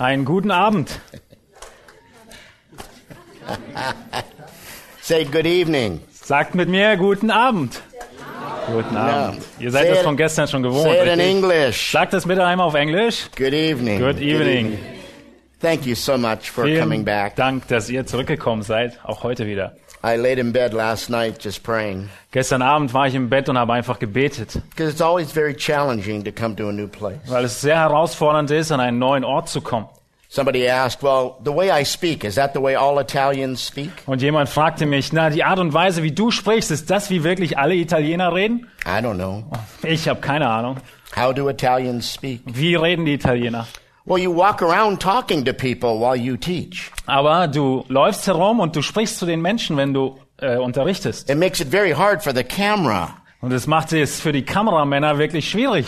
Einen guten Abend. Say good evening. Sagt mit mir guten Abend. Guten Abend. Ihr seid Say das von gestern schon gewohnt. Say it in richtig? English. Sagt es bitte einmal auf Englisch. Good evening. Good evening. Thank you so much for Vielen coming back. Dank, dass ihr zurückgekommen seid, auch heute wieder. I laid in bed last night just praying Gestern Abend war ich im Bett und habe einfach gebetet, because it's always very challenging to come to a new place. weil es sehr herausfordernd ist, an einen neuen Ort zu kommen. Somebody asked, "Well, the way I speak is that the way all Italians speak?" Und jemand fragte mich, na, die Art und Weise, wie du sprichst, ist das, wie wirklich alle Italiener reden? I don't know. Ich habe keine Ahnung. How do Italians speak? Wie reden die Italiener? Well, you walk around talking to people while you teach. Aber du läufst herum und du sprichst zu den Menschen, wenn du äh, unterrichtest. It makes it very hard for the camera, Und es macht es für die Kameramänner wirklich schwierig.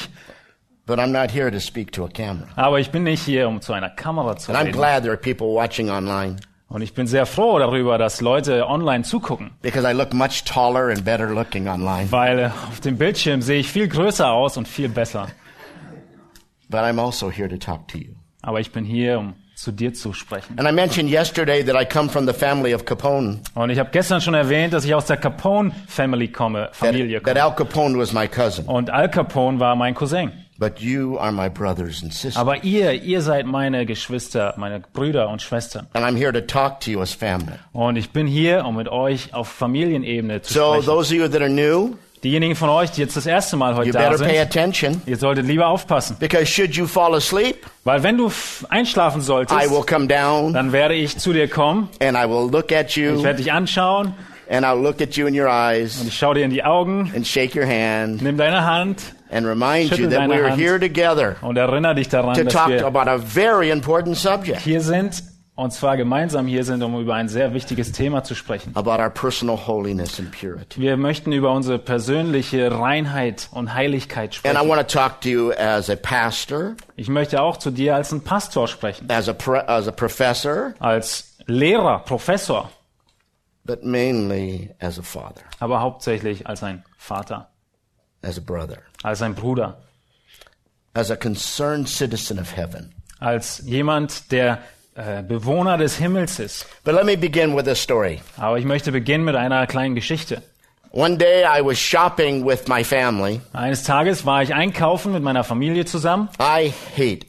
but I'm not here to speak to a camera. Aber ich bin nicht hier, um zu einer Kamera zu And I'm reden. glad there are people watching online Und ich bin sehr froh darüber, dass Leute online zugucken. because I look much taller and better looking online. Weil auf dem Bildschirm sehe ich viel größer aus und viel besser. But I'm also here to talk to you. Aber ich bin hier, um zu dir zu sprechen. And I mentioned yesterday that I come from the family of Capone. Und ich habe gestern schon erwähnt, dass ich aus der Capone Family komme, That, Familie that komme. Al Capone was my cousin. Und Al Capone war mein Cousin. But you are my brothers and sisters. Aber ihr, ihr seid meine Geschwister, meine Brüder und Schwestern. And I'm here to talk to you as family. Und ich bin hier, um mit euch auf Familienebene zu So sprechen. those of you that are new, Diejenigen von euch, die jetzt das erste Mal heute you da better pay sind, attention ihr solltet lieber aufpassen. because should you fall asleep, Weil wenn du einschlafen I solltest, will come down dann werde ich zu dir kommen, and I will look at ich you werde dich anschauen and I'll look at you in your eyes und ich schaue dir in die Augen, and shake your hand nimm deine Hand and remind you that we're Hand. here together und erinnere dich daran, to dass talk wir about a very important subject hier sind und zwar gemeinsam hier sind, um über ein sehr wichtiges Thema zu sprechen. about our personal holiness and purity. Wir möchten über unsere persönliche Reinheit und Heiligkeit And I sprechen. want to talk to you as a pastor, Ich möchte auch zu dir als ein Pastor sprechen, as a as a professor, als Lehrer, Professor, but mainly as a father, aber hauptsächlich als ein Vater, as a brother, als ein Bruder, as a concerned citizen of heaven. als jemand, der äh, Bewohner des Himmels ist. But let me begin with a story. Aber ich möchte beginnen mit einer kleinen Geschichte. One day I was shopping with my family. Eines Tages war ich einkaufen mit meiner Familie zusammen I hate.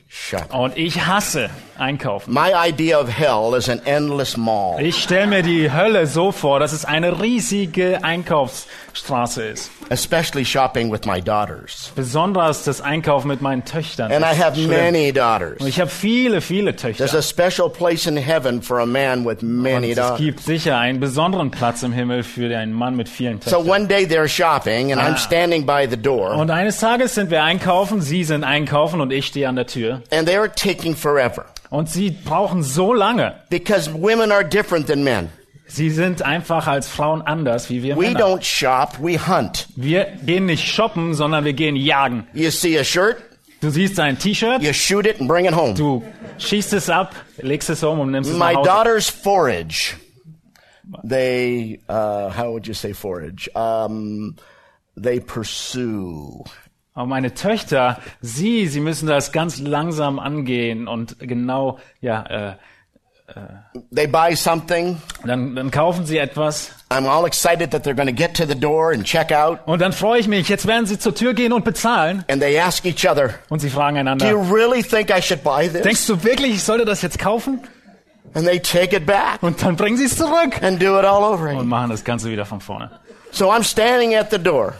Und ich hasse einkaufen. My idea of hell is an endless mall. Ich stelle mir die Hölle so vor, dass es eine riesige Einkaufsstraße ist. especially shopping with my daughters. Besonders das Einkaufen mit meinen Töchtern. And I have schlimm. many daughters. Und ich habe viele, viele Töchter. There's a special place in heaven for a man with many Und es daughters. gibt sicher einen besonderen Platz im Himmel für einen Mann mit vielen So Töchtern. one day they're shopping and I'm Ah. standing by the door Und eines Tages sind wir einkaufen, sie sind einkaufen und ich stehe an der Tür. And they're taking forever Und sie brauchen so lange. because women are different than men. Sie sind einfach als Frauen anders wie wir We Männer. don't shop, we hunt. Wir gehen nicht shoppen, sondern wir gehen jagen. You see a shirt, Du siehst ein T-Shirt, you shoot it and bring it home. du schießt es ab, legst es um und nimmst es My nach Hause. daughters forage. They, uh, how would you say forage? Um, they pursue. Aber meine Töchter, sie, sie müssen das ganz langsam angehen und genau, ja, äh, They buy something. dann, dann kaufen sie etwas I'm all excited that they're going to get to the door and check out. und dann freue ich mich, jetzt werden sie zur Tür gehen und bezahlen And they ask each other, und sie fragen Do you einander, really think I should buy this? denkst du wirklich, ich sollte das jetzt kaufen? And they take it back Und dann bringen sie es zurück and do it all over und again. machen das Ganze wieder von vorne. So I'm standing at the door,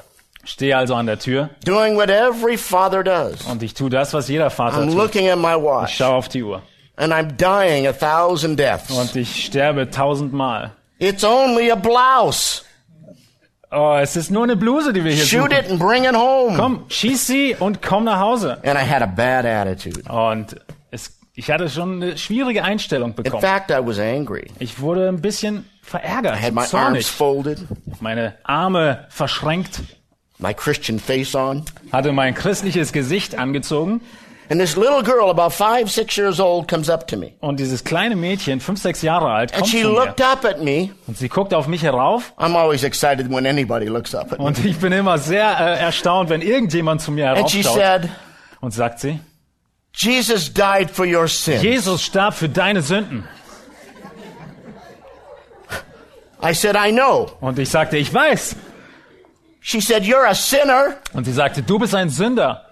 Stehe also an der Tür doing what every father does. und ich tue das, was jeder Vater I'm tut. looking at my Ich watch, schaue auf die Uhr and I'm dying a thousand deaths. und ich sterbe tausendmal. It's only a blouse. Oh, es ist nur eine Bluse, die wir hier Shoot suchen. it and bring it home. Komm, schieß sie und komm nach Hause. And I had a bad attitude. Und es ich hatte schon eine schwierige Einstellung In bekommen. fact, I was angry. Ich wurde ein bisschen verärgert, I had my arms zornig, folded, meine Arme verschränkt, my Christian face on. hatte mein christliches Gesicht angezogen And this little girl, about five, six years old, comes up to me. und dieses kleine Mädchen, fünf, sechs Jahre alt, And kommt she zu mir looked up at me. und sie guckt auf mich herauf I'm always excited when anybody looks up at me. und ich bin immer sehr äh, erstaunt, wenn irgendjemand zu mir And she heraufschaut said, und sagt sie, Jesus died for your sin. Jesus starb für deine Sünden. I said, I know. Und ich sagte, ich weiß. She said, You're a sinner. Und sie sagte, du bist ein Sünder.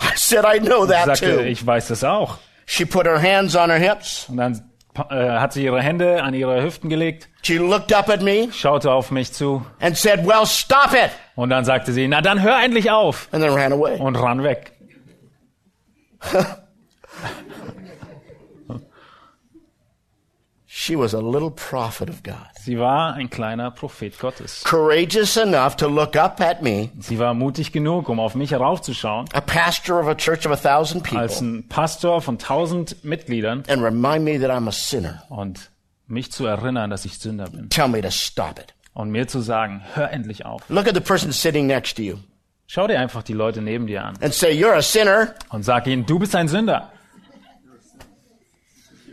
I said, I know that sagte, too. ich weiß das auch. She put her hands on her hips. Und dann äh, hat sie ihre Hände an ihre Hüften gelegt, She looked up at me schaute auf mich zu and said, Well, stop it. und dann sagte sie, na dann hör endlich auf And then ran away. und ran weg. She was a little prophet of God. Sie war ein kleiner Prophet Gottes. Courageous enough to look up at me, Sie war mutig genug, um auf mich heraufzuschauen, a pastor of a church of a thousand als people, ein Pastor von tausend Mitgliedern and remind me that I'm a sinner. und mich zu erinnern, dass ich Sünder bin. Tell me to stop it. Und mir zu sagen, hör endlich auf. Look at the person sitting next to you Schau dir einfach die Leute neben dir an and say, You're a sinner. und sag ihnen, du bist ein Sünder.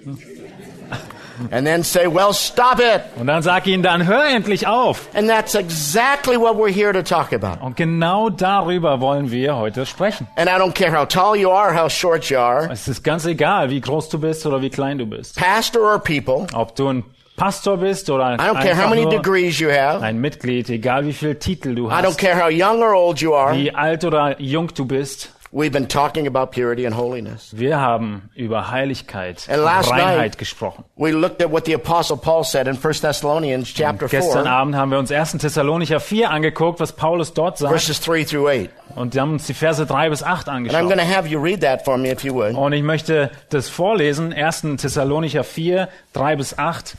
And then say, Well, stop it. Und dann sag ihnen, dann hör endlich auf. And that's exactly what we're here to talk about. Und genau darüber wollen wir heute sprechen. And I don't care how tall you are, how short you are, Es ist ganz egal, wie groß du bist oder wie klein du bist. pastor or people. Ob du ein Pastor bist oder I don't care how many degrees you have. ein Mitglied, egal wie viel Titel du I don't hast, care how young or old you are. wie alt oder jung du bist. We've been talking about purity and holiness. Wir haben über Heiligkeit und Reinheit gesprochen. We looked at what the apostle Paul said in 1 Thessalonians chapter Gestern 4, Abend haben wir uns 1. Thessalonicher 4 angeguckt, was Paulus dort sagt. verses 3 through 8. Und wir haben uns die Verse 3 bis 8 And I'm going angeschaut. to have you read that for me if you would. Und ich möchte das vorlesen. 1. Thessalonicher 4, 3 bis 8.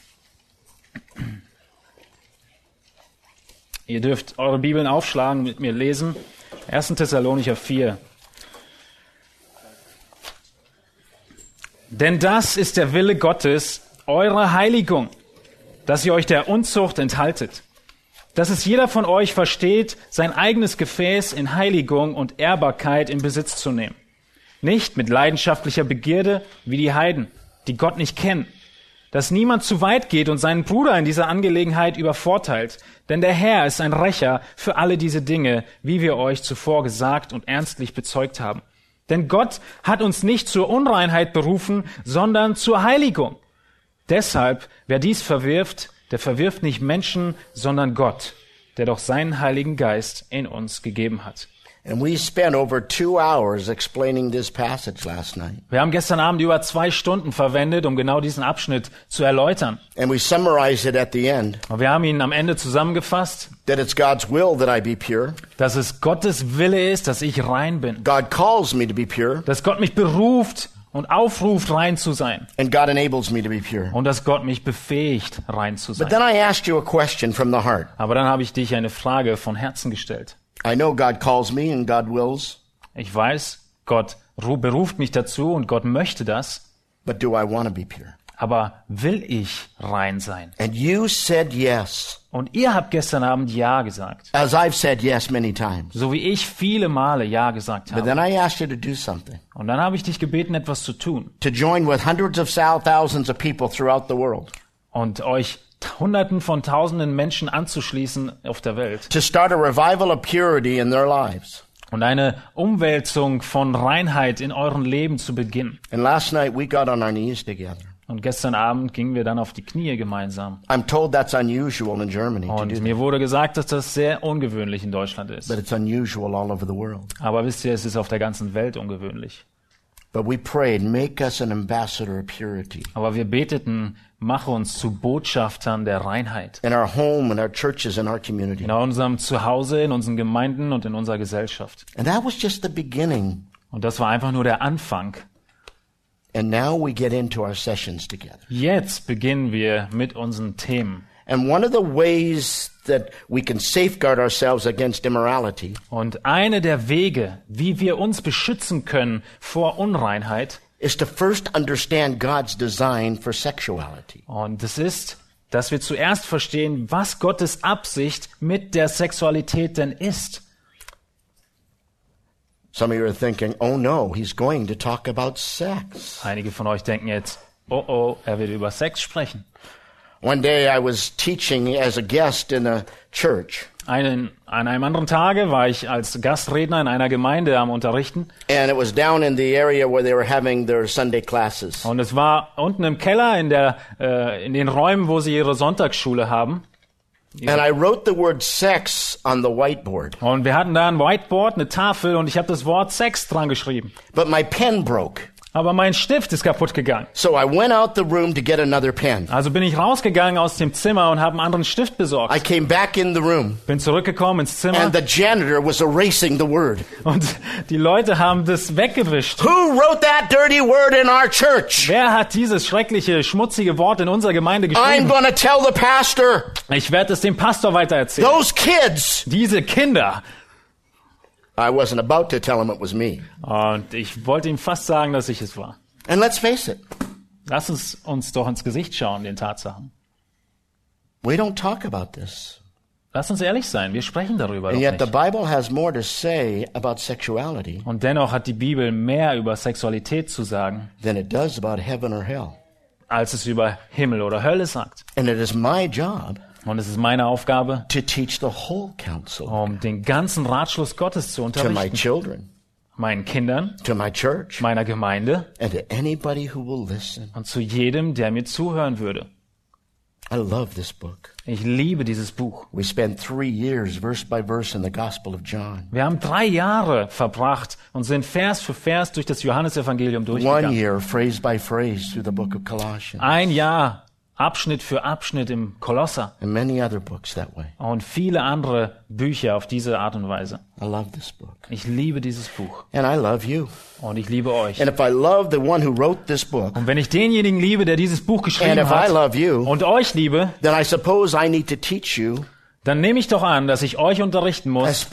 Ihr dürft eure Bibeln aufschlagen, mit mir lesen. 1. Thessalonicher 4. Denn das ist der Wille Gottes, eure Heiligung, dass ihr euch der Unzucht enthaltet. Dass es jeder von euch versteht, sein eigenes Gefäß in Heiligung und Ehrbarkeit in Besitz zu nehmen. Nicht mit leidenschaftlicher Begierde wie die Heiden, die Gott nicht kennen. Dass niemand zu weit geht und seinen Bruder in dieser Angelegenheit übervorteilt. Denn der Herr ist ein Rächer für alle diese Dinge, wie wir euch zuvor gesagt und ernstlich bezeugt haben. Denn Gott hat uns nicht zur Unreinheit berufen, sondern zur Heiligung. Deshalb, wer dies verwirft, der verwirft nicht Menschen, sondern Gott, der doch seinen Heiligen Geist in uns gegeben hat. And we spent over two hours explaining this passage last night. Wir haben gestern Abend über zwei Stunden verwendet, um genau diesen Abschnitt zu erläutern. And we summarized it at the end Und wir haben ihn am Ende zusammengefasst, that it's God's will that I be pure. dass es Gottes Wille ist, dass ich rein bin. God calls me to be pure, Dass Gott mich beruft und aufruft, rein zu sein. and God enables me to be pure. Und dass Gott mich befähigt, rein zu But sein. then I asked you a question from the heart. Aber dann habe ich dich eine Frage von Herzen gestellt. I know God calls me and God wills, Ich weiß, Gott ru- beruft mich dazu und Gott möchte das. but do I want to be pure? Aber will ich rein sein? And you said yes, Und ihr habt gestern Abend Ja gesagt. as I've said yes many times. So wie ich viele Male Ja gesagt But habe. then I asked you to do something. Und dann habe ich dich gebeten, etwas zu tun. to join with hundreds of thou- thousands of people throughout the world Und euch Hunderten von Tausenden Menschen anzuschließen auf der Welt. to start a revival of purity in their lives. Und eine Umwälzung von Reinheit in euren Leben zu beginnen. And last night we got on our knees together. Und gestern Abend gingen wir dann auf die Knie gemeinsam. I'm told that's unusual in Germany Und mir wurde gesagt, dass das sehr ungewöhnlich in Deutschland ist. but it's unusual all over the world. Aber wisst ihr, es ist auf der ganzen Welt ungewöhnlich. But we prayed, make us an ambassador of purity Aber wir beteten, mache uns zu Botschaftern der Reinheit. in our home, in our churches, in our community. In unserem Zuhause, in unseren Gemeinden und in unserer Gesellschaft. And that was just the beginning. Und das war einfach nur der Anfang. And now we get into our sessions together. Jetzt beginnen wir mit unseren Themen. And one of the ways that we can safeguard ourselves against immorality Und eine der Wege, wie wir uns beschützen können vor Unreinheit, is to first understand God's design for sexuality. Und es ist, dass wir zuerst verstehen, was Gottes Absicht mit der Sexualität denn ist. Some of you are thinking, oh no, he's going to talk about sex. Einige von euch denken jetzt, oh oh, er wird über Sex sprechen. One day I was teaching as a guest in a church, Einen, an einem anderen Tage war ich als Gastredner in einer Gemeinde am Unterrichten and it was down in the area where they were having their Sunday classes. und es war unten im Keller in, der, äh, in den Räumen, wo sie ihre Sonntagsschule haben. And I wrote the word sex on the whiteboard, Und wir hatten da ein Whiteboard, eine Tafel und ich habe das Wort Sex dran geschrieben. but my pen broke. Aber mein Stift ist kaputt gegangen. So I went out the room to get another pen. Also bin ich rausgegangen aus dem Zimmer und habe einen anderen Stift I besorgt. came back in the room, Bin zurückgekommen ins Zimmer and the janitor was erasing the word. und die Leute haben das weggewischt. Who wrote that dirty word in our church? Wer hat dieses schreckliche, schmutzige Wort in unserer Gemeinde I'm geschrieben? going to tell the pastor. Ich werde es dem Pastor weitererzählen. Those kids. Diese Kinder. I wasn't about to tell him it was me. Und ich wollte ihm fast sagen, dass ich es war. And let's face it, Lass uns uns doch ins Gesicht schauen, den Tatsachen. we don't talk about this. Lass uns ehrlich sein, wir sprechen darüber doch And yet the. Bible has more to say about sexuality Und dennoch hat die Bibel mehr über Sexualität zu sagen, than it does about heaven or hell. als es über Himmel oder Hölle sagt. And it is my job Und es ist meine Aufgabe, to teach the whole counsel um den ganzen Ratschluss Gottes zu to my unterrichten. children, Meinen Kindern, to my church, meiner Gemeinde and to anybody who will listen. und zu jedem, der mir zuhören würde. I love this book. Ich liebe dieses Buch. We spent three years, verse by verse, in the Gospel of John. Wir haben drei Jahre verbracht und sind Vers für Vers durch das Johannesevangelium One durchgegangen. year, phrase by phrase, through the book of Colossians. Ein Jahr, Abschnitt für Abschnitt im Kolosser and many other books that way. und viele andere Bücher auf diese Art und Weise. I love this book. Ich liebe dieses Buch And I love you. und ich liebe euch. And if I love the one who wrote this book, Und wenn ich denjenigen liebe, der dieses Buch and geschrieben if I hat love you, und euch liebe, then I suppose I need to teach you, dann nehme ich doch an, dass ich euch unterrichten muss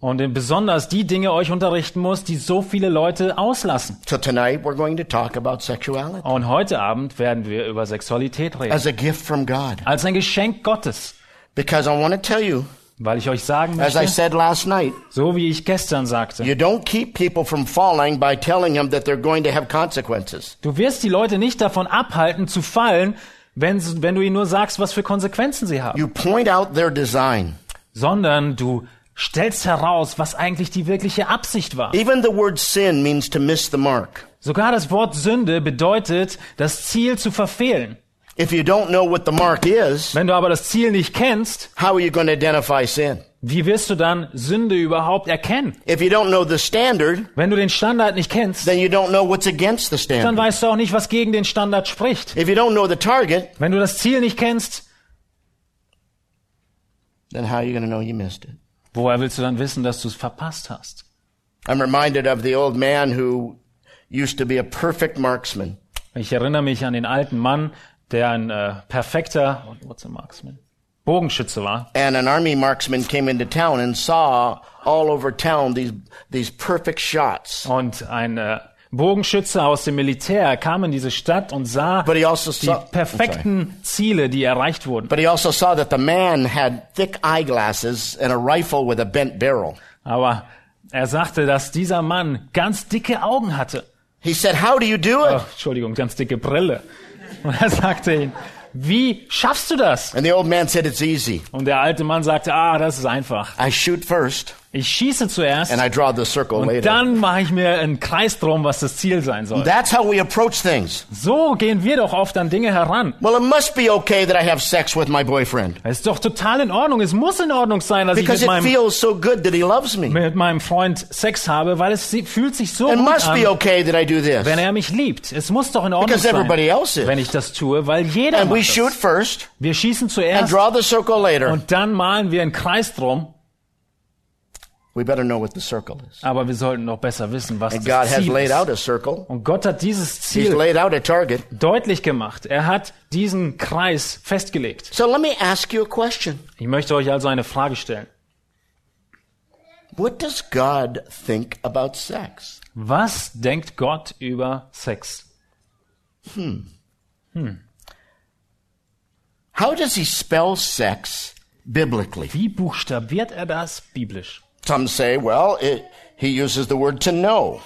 und besonders die Dinge euch unterrichten muss, die so viele Leute auslassen. So tonight we're going to talk about sexuality Und heute Abend werden wir über Sexualität reden. as a gift from God. Als ein Geschenk Gottes. Because I want to tell you, Weil ich euch sagen as I möchte, said last night, so wie ich gestern sagte, you don't keep people from falling by telling them that they're going to have consequences. du wirst die Leute nicht davon abhalten zu fallen, wenn, wenn du ihnen nur sagst, was für Konsequenzen sie haben, You point out their design. sondern du stellst heraus, was eigentlich die wirkliche Absicht war. Even the word sin means to miss the mark. Sogar das Wort Sünde bedeutet, das Ziel zu verfehlen. If you don't know what the mark is, Wenn du aber das Ziel nicht kennst, how are you going to identify sin? Wie wirst du dann Sünde überhaupt erkennen? If you don't know the standard, Wenn du den Standard nicht kennst, then you don't know what's against the dann standard. weißt du auch nicht, was gegen den Standard spricht. If you don't know the target, Wenn du das Ziel nicht kennst, then how are you going to know you missed it? woher willst du dann wissen, dass du es verpasst hast? I'm reminded of the old man who used to be a perfect marksman. Ich erinnere mich an den alten Mann, der ein äh, perfekter what's a marksman? Bogenschütze war. And an army marksman came into town and saw all over town these, these perfect shots. Und ein äh, Bogenschütze aus dem Militär kam in diese Stadt und sah also die saw, perfekten Ziele, die erreicht wurden. but he also saw that the man had thick eyeglasses and a rifle with a bent barrel. Aber er sagte, dass dieser Mann ganz dicke Augen hatte. He said, how do you do it? Oh, Entschuldigung, ganz dicke Brille. Und er sagte ihm, wie schaffst du das? And the old man said, it's easy. Und der alte Mann sagte, ah, das ist einfach. I shoot first Ich schieße zuerst and I draw the circle und later. dann mache ich mir einen Kreis drum, was das Ziel sein soll. That's how we approach things. So gehen wir doch oft an Dinge heran. Well, it must be okay that I have sex with my boyfriend Es ist doch total in Ordnung. Es muss in Ordnung sein, dass ich because mit it meinem, feels so good that he loves me. mit meinem Freund Sex habe, weil es fühlt sich so It gut must be an, okay that I do this. wenn er mich liebt. Es muss doch in Ordnung Because everybody sein, else is. wenn ich das tue, weil jeder And we macht shoot das. first Wir schießen and zuerst draw the circle later. und dann malen wir einen Kreis drum. We better know what the circle is. Aber wir sollten noch besser wissen, was And God das has Ziel laid out ist. a circle. Und Gott hat dieses He's Ziel laid out a target. deutlich gemacht. Er hat diesen Kreis festgelegt. So let me ask you a question. Ich möchte euch also eine Frage stellen. What does God think about sex? Was denkt Gott über Sex? How does he spell sex biblically? Wie buchstabiert er das biblisch? Some say, well, it, he uses the word to know,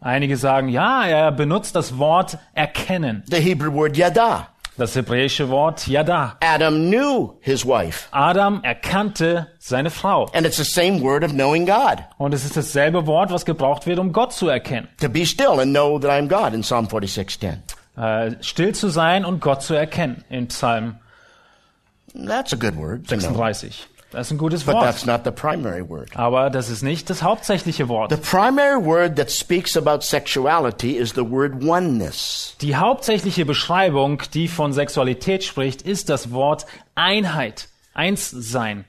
Einige sagen, ja, er benutzt das Wort erkennen. the Hebrew word yada. Das hebräische Wort yada. Adam knew his wife, Adam erkannte seine Frau. and it's the same word of knowing God. Und es ist dasselbe Wort, was gebraucht wird, um Gott zu erkennen. To be still and know that I'm God in Psalm 46:10. Äh, still zu sein und Gott zu erkennen in Psalm That's a good word to know. 36. Das ist ein gutes But Wort. that's not the primary word. Aber das ist nicht das hauptsächliche Wort. The primary word that speaks about sexuality is the word oneness. Die hauptsächliche Beschreibung, die von Sexualität spricht, ist das Wort Einheit. Einssein.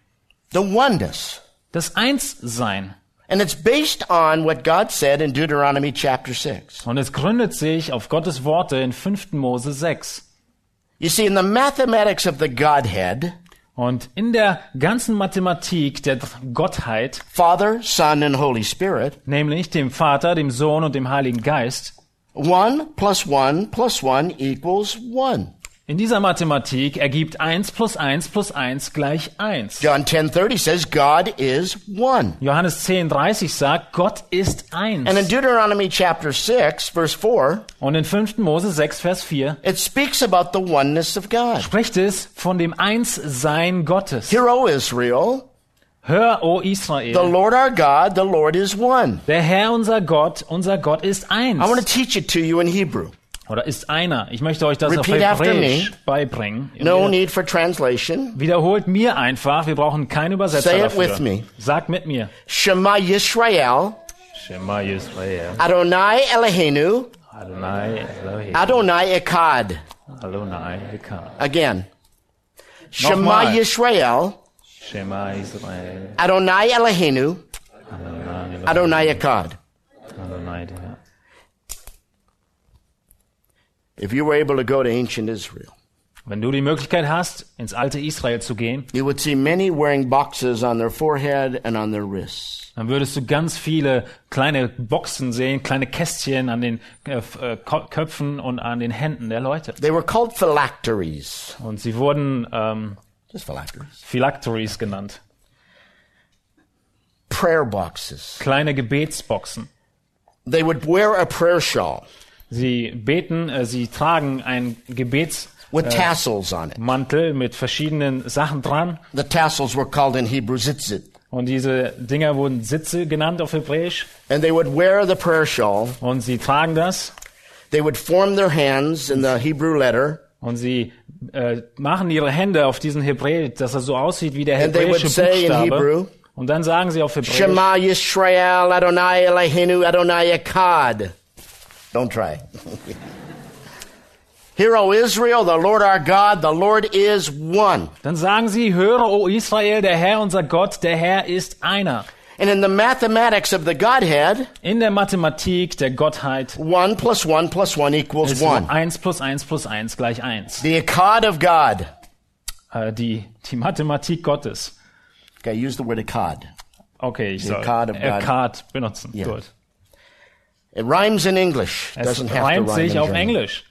The oneness. Das Einssein. And it's based on what God said in Deuteronomy chapter 6. Und es gründet sich auf Gottes Worte in 5. Mose 6. You see, in the mathematics of the Godhead, Und in der ganzen Mathematik der Gottheit, Father, Son, and Holy Spirit, nämlich dem Vater, dem Sohn und dem Heiligen Geist, one plus one plus one equals one. In dieser Mathematik ergibt 1 plus 1 plus 1 gleich 1. John 10:30 says God is one. Johannes 10,30 sagt, Gott ist eins. And in Deuteronomy chapter 6 verse 4, Und in 5. Mose 6, Vers 4 it speaks about the oneness of God. spricht es von dem Einssein Gottes. Hear, O Israel, Hör, o the Israel, Lord our God, the Lord is one. der Herr unser Gott, unser Gott ist eins. I want to teach it to you in Hebrew. Oder ist einer. Ich möchte euch das Repeat auf Hebräisch beibringen. No need for translation. Wiederholt mir einfach, wir brauchen keinen Übersetzer Say it dafür. with me. Sagt mit mir. Shema Yisrael, Shema Yisrael, Adonai Eloheinu, Adonai Elohim, Adonai Echad. Adonai Echad. Again. Shema. Yisrael, Shema Israel, Adonai Eloheinu, Adonai Elohim, Adonai Echad. If you were able to go to ancient Israel, Wenn du die Möglichkeit hast, ins alte Israel zu gehen, you would see many wearing boxes on their forehead and on their wrists. dann würdest du ganz viele kleine Boxen sehen, kleine Kästchen an den äh, äh, Köpfen und an den Händen der Leute. They were called phylacteries. Und sie wurden ähm, Just phylacteries. Phylacteries genannt. Prayer boxes. Kleine Gebetsboxen. They would wear a prayer shawl Sie beten, äh, sie tragen einen Gebetsmantel with tassels on it. mit verschiedenen Sachen dran. The tassels were called in Hebrew zitzit. Und diese Dinger wurden Sitze genannt auf Hebräisch. And they would wear the prayer shawl. Und sie tragen das. They would form their hands in the Hebrew letter. Und sie äh, machen ihre Hände auf diesen Hebräisch, dass er so aussieht wie der And they would hebräische say in Buchstabe. Hebrew, Und dann sagen sie auf Hebräisch, Shema Yisrael Adonai Eloheinu Adonai Echad. Don't try. Hear, O Israel, the Lord our God, the Lord is one. dann sagen sie, höre, o Israel, der Herr, unser Gott, der Herr ist einer. And in the mathematics of the Godhead, In der Mathematik der Gottheit one plus one plus one equals one. 1 plus 1 plus 1 gleich 1. The Echad of God. Äh, die, die Mathematik Gottes. Okay, use the word Echad. Okay, ich The soll card of God. Akkad benutzen. Yeah. Gut. It rhymes in English. Es Doesn't have to reimt sich auf German. Englisch.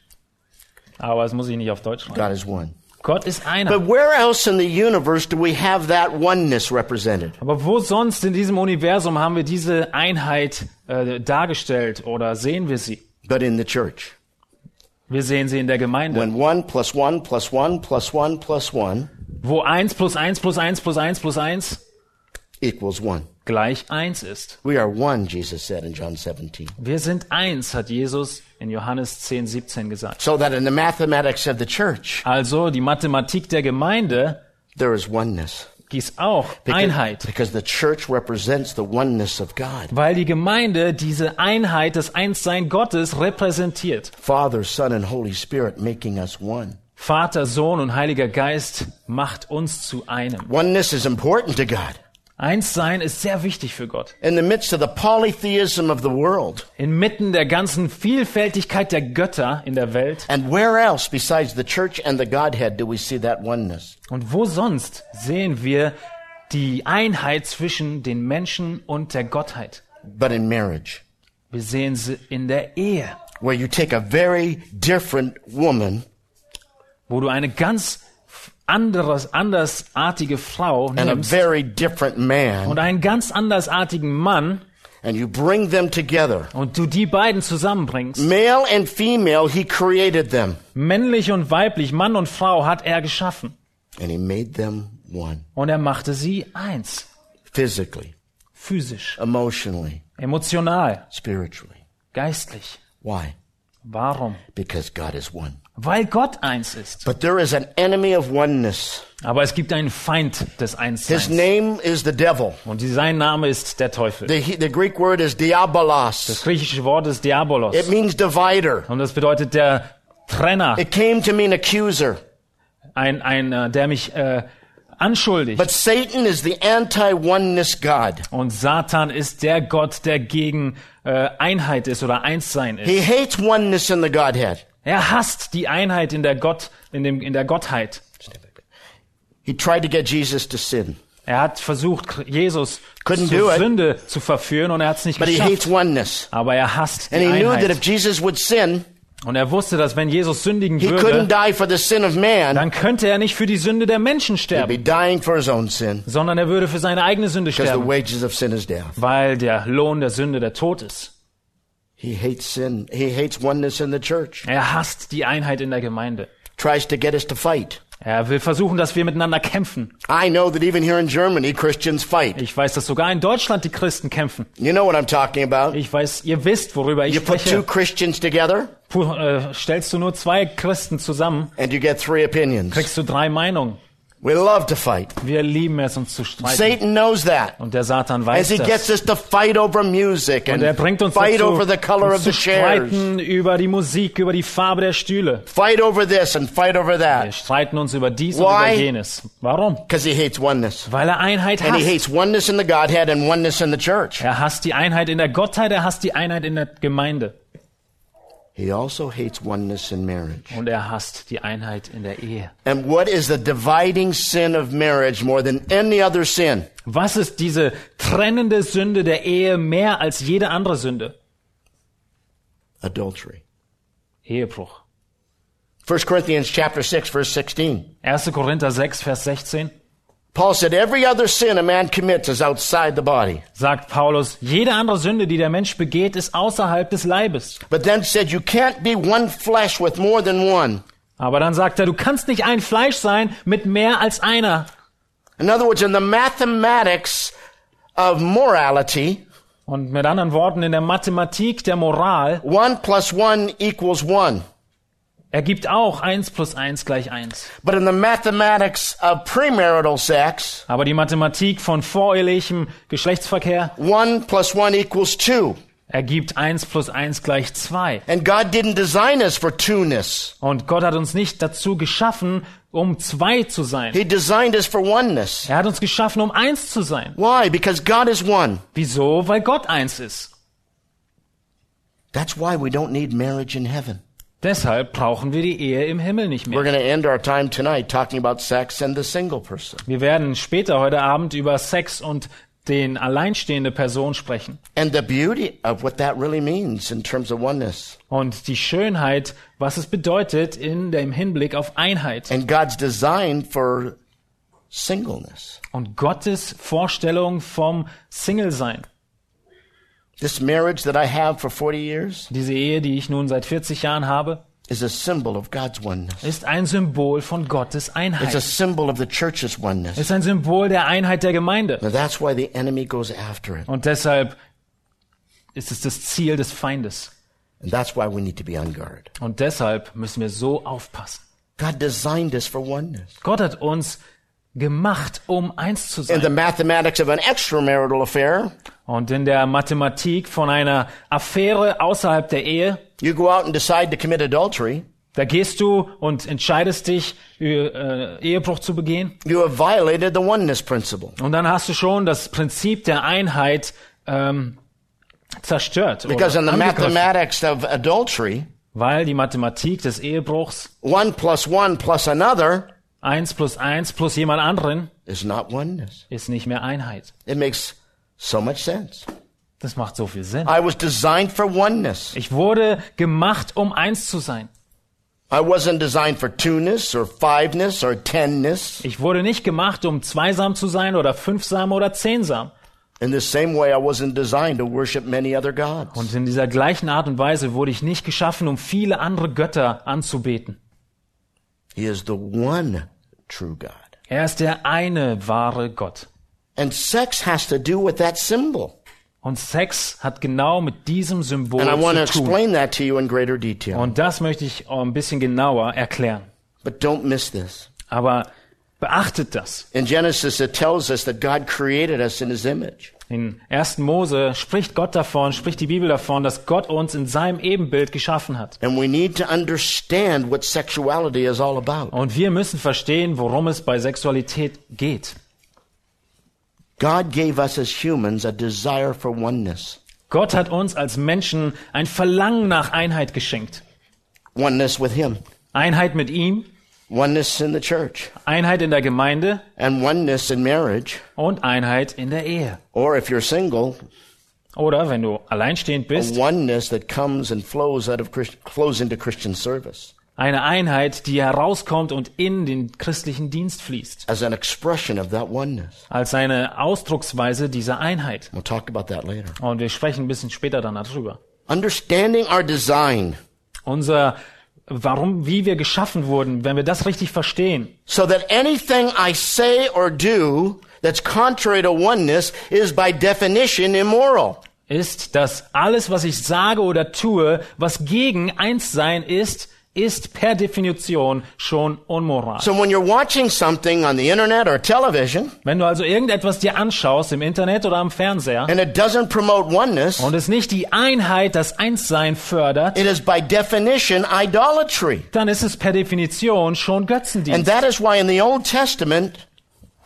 Aber es muss ich nicht auf Deutsch schreiben. God is one. Gott ist einer. But where else in the universe do we have that oneness represented? Aber wo sonst in diesem Universum haben wir diese Einheit äh, dargestellt oder sehen wir sie? But in the church. Wir sehen sie in der Gemeinde, When one plus one plus one plus one plus one wo 1 plus 1 plus 1 plus 1 plus 1 equals one. gleich 1 ist. We are one, Jesus said in John 17. Wir sind eins, hat Jesus in Johannes 10, 17 gesagt. So that in the mathematics of the church, Also die Mathematik der Gemeinde there is oneness. ist auch Einheit. because the church represents the oneness of God. Weil die Gemeinde diese Einheit, das Einssein Gottes repräsentiert. Father, Son, and Holy Spirit making us one. Vater, Sohn und Heiliger Geist macht uns zu einem. Oneness is important to God. Einssein ist sehr wichtig für Gott. In the midst of the polytheism of the world, Inmitten der ganzen Vielfältigkeit der Götter in der Welt. and where else besides the church and the Godhead do we see that oneness? Und wo sonst sehen wir die Einheit zwischen den Menschen und der Gottheit. but in marriage, Wir sehen sie in der Ehe, where you take a very different woman wo du eine ganz anderes, andersartige Frau and a nimmst very different man und einen ganz andersartigen Mann and you bring them together. und du die beiden zusammenbringst. Male and female, he created them Männlich und weiblich, Mann und Frau hat er geschaffen. and he made them one Und er machte sie eins. physically, Physisch, emotionally, emotional, spiritually. geistlich. Why? Warum? Because God is one. Weil Gott eins ist. But there is an enemy of oneness. Aber es gibt einen Feind des His Einsseins. name is the devil. Und sein Name ist der Teufel. The, the Greek word is diabolos. Das griechische Wort ist Diabolos. It means divider. Und das bedeutet der Trenner. It came to mean accuser. Ein, ein, äh, der mich äh, anschuldigt. But Satan is the anti-oneness God. Und Satan ist der Gott, der gegen äh, Einheit ist oder Einssein He ist. hates oneness in the Godhead. Er hasst die Einheit in der Gott, in dem, in der Gottheit. He tried to get Jesus to sin, Er hat versucht, Jesus Couldn't zur it. Sünde zu verführen und er hat es nicht but he hates geschafft. Aber er hasst die And he knew that if Einheit. Jesus would sin, Und er wusste, dass wenn Jesus sündigen würde, man. dann könnte er nicht für die Sünde der Menschen sterben, sin sondern er würde für seine eigene Sünde sterben, weil der Lohn der Sünde der Tod ist. He hates sin. He hates oneness in the church. Er hasst die Einheit in der Gemeinde. Tries to get us to fight. Er will versuchen, dass wir miteinander kämpfen. I know that even here in Germany, Christians fight. Ich weiß, dass sogar in Deutschland die Christen kämpfen. You know what I'm talking about. Ich weiß, ihr wisst, worüber ich You put two spreche. Christians together Puh, äh, stellst du nur zwei Christen zusammen, and you get three opinions. kriegst du drei Meinungen. We love to fight. Wir lieben es, uns zu streiten. Satan knows that. Und der Satan As weiß he gets das. us to fight over music and Und er bringt uns fight dazu, over the color uns of the zu chairs, streiten über die Musik, über die Farbe der Stühle. fight over this and fight over Wir that, streiten uns über dies und Why? über jenes. Warum? because he hates oneness. Weil er Einheit And he hasst. hates oneness in the Godhead and oneness in the church. Er hasst die Einheit in der Gottheit, er hasst die Einheit in der Gemeinde. He also hates oneness in marriage. Und er hasst die Einheit in der Ehe. And what is the dividing sin of marriage more than any other sin? Was ist diese trennende Sünde der Ehe mehr als jede andere Sünde? Adultery. Ehebruch. 1 Corinthians chapter 6 verse 16. 1. Korinther 6, Vers 16 Paul said every other sin a man commits is outside the body. sagt Paulus, jede andere Sünde, die der Mensch begeht, ist außerhalb des Leibes. But then said you can't be one flesh with more than one. Aber dann sagt er, du kannst nicht ein Fleisch sein mit mehr als einer. In other words, in the mathematics of morality, Und mit anderen Worten, in der Mathematik der Moral one plus one equals one. Ergibt auch eins plus eins gleich eins. But in the mathematics of premarital sex, Aber die Mathematik von vorehelichem Geschlechtsverkehr one plus one equals two. ergibt eins plus eins gleich zwei. And God didn't design us for two-ness. Und Gott hat uns nicht dazu geschaffen, um zwei zu sein. He designed us for oneness. Er hat uns geschaffen, um eins zu sein. Why? Because God is one. Wieso? Weil Gott eins ist. That's why we don't need marriage in heaven. Deshalb brauchen wir die Ehe im Himmel nicht We're mehr. going to end our time tonight talking about sex and the single person. Wir werden später heute Abend über Sex und den alleinstehende Person sprechen. And the beauty of what that really means in terms of oneness. Und die Schönheit, was es bedeutet in dem Hinblick auf Einheit. And God's design for singleness. Und Gottes Vorstellung vom Single-Sein. This marriage that I have for 40 years Diese Ehe, die ich nun seit 40 Jahren habe, is a symbol of God's oneness. ist ein Symbol von Gottes It's a Einheit. symbol of the church's oneness. Ist ein Symbol der Einheit der Gemeinde. Now that's why the enemy goes after it. Und deshalb ist es das Ziel des Feindes. And that's why we need to be on guard. Und deshalb müssen wir so aufpassen. God designed us for oneness. Gott hat uns gemacht, um eins zu In the sein. mathematics of an extramarital affair, Und in der Mathematik von einer Affäre außerhalb der Ehe, you go out and decide to commit adultery. da gehst du und entscheidest dich, äh, Ehebruch zu begehen. You have violated the oneness principle. Und dann hast du schon das Prinzip der Einheit ähm, zerstört. Because in the mathematics of adultery, Weil die Mathematik des Ehebruchs one plus one plus another eins plus eins plus jemand anderen is not oneness. ist nicht mehr Einheit. It makes so much sense. Das macht so viel Sinn. I was designed for oneness. Ich wurde gemacht, um eins zu sein. I wasn't designed for two-ness or five-ness or ten-ness. Ich wurde nicht gemacht, um zweisam zu sein oder fünfsam oder zehnsam. In the same way, I wasn't designed to worship many other gods. Und in dieser gleichen Art und Weise wurde ich nicht geschaffen, um viele andere Götter anzubeten. He is the one true God. Er ist der eine wahre Gott. And sex has to do with that symbol. Und Sex hat genau mit diesem Symbol And I want to zu tun. explain that to you in greater detail. Und das möchte ich ein bisschen genauer erklären. But don't miss this. Aber beachtet das. In Genesis, it tells us that God created us in his image. In 1. Mose spricht Gott davon, spricht die Bibel davon, dass Gott uns in seinem Ebenbild geschaffen hat. Und wir müssen verstehen, worum es bei Sexualität geht. God gave us as humans a desire for oneness. Gott hat uns als Menschen ein Verlangen nach Einheit geschenkt. Oneness with him. Einheit mit ihm, Oneness in the church. Einheit in der Gemeinde And oneness in marriage. und Einheit in der Ehe. Or if you're single, Oder wenn du alleinstehend a bist, oneness that comes and flows out of flows into Christian service eine Einheit, die herauskommt und in den christlichen Dienst fließt. as an expression of that oneness. Als eine Ausdrucksweise dieser Einheit. We'll talk about that later. Und wir sprechen ein bisschen später dann darüber. Understanding our design Unser, warum, wie wir geschaffen wurden, wenn wir das richtig verstehen, so that anything I say or do that's contrary to oneness is by definition immoral. ist, dass alles, was ich sage oder tue, was gegen Einssein ist, ist per Definition schon unmoral. So when you're watching something on the internet or television Wenn du also irgendetwas dir anschaust im Internet oder am Fernseher and it doesn't promote oneness, und es nicht die Einheit, das Einssein fördert, it is by definition idolatry. dann ist es per Definition schon And Götzendienst. that is why in the Old Testament,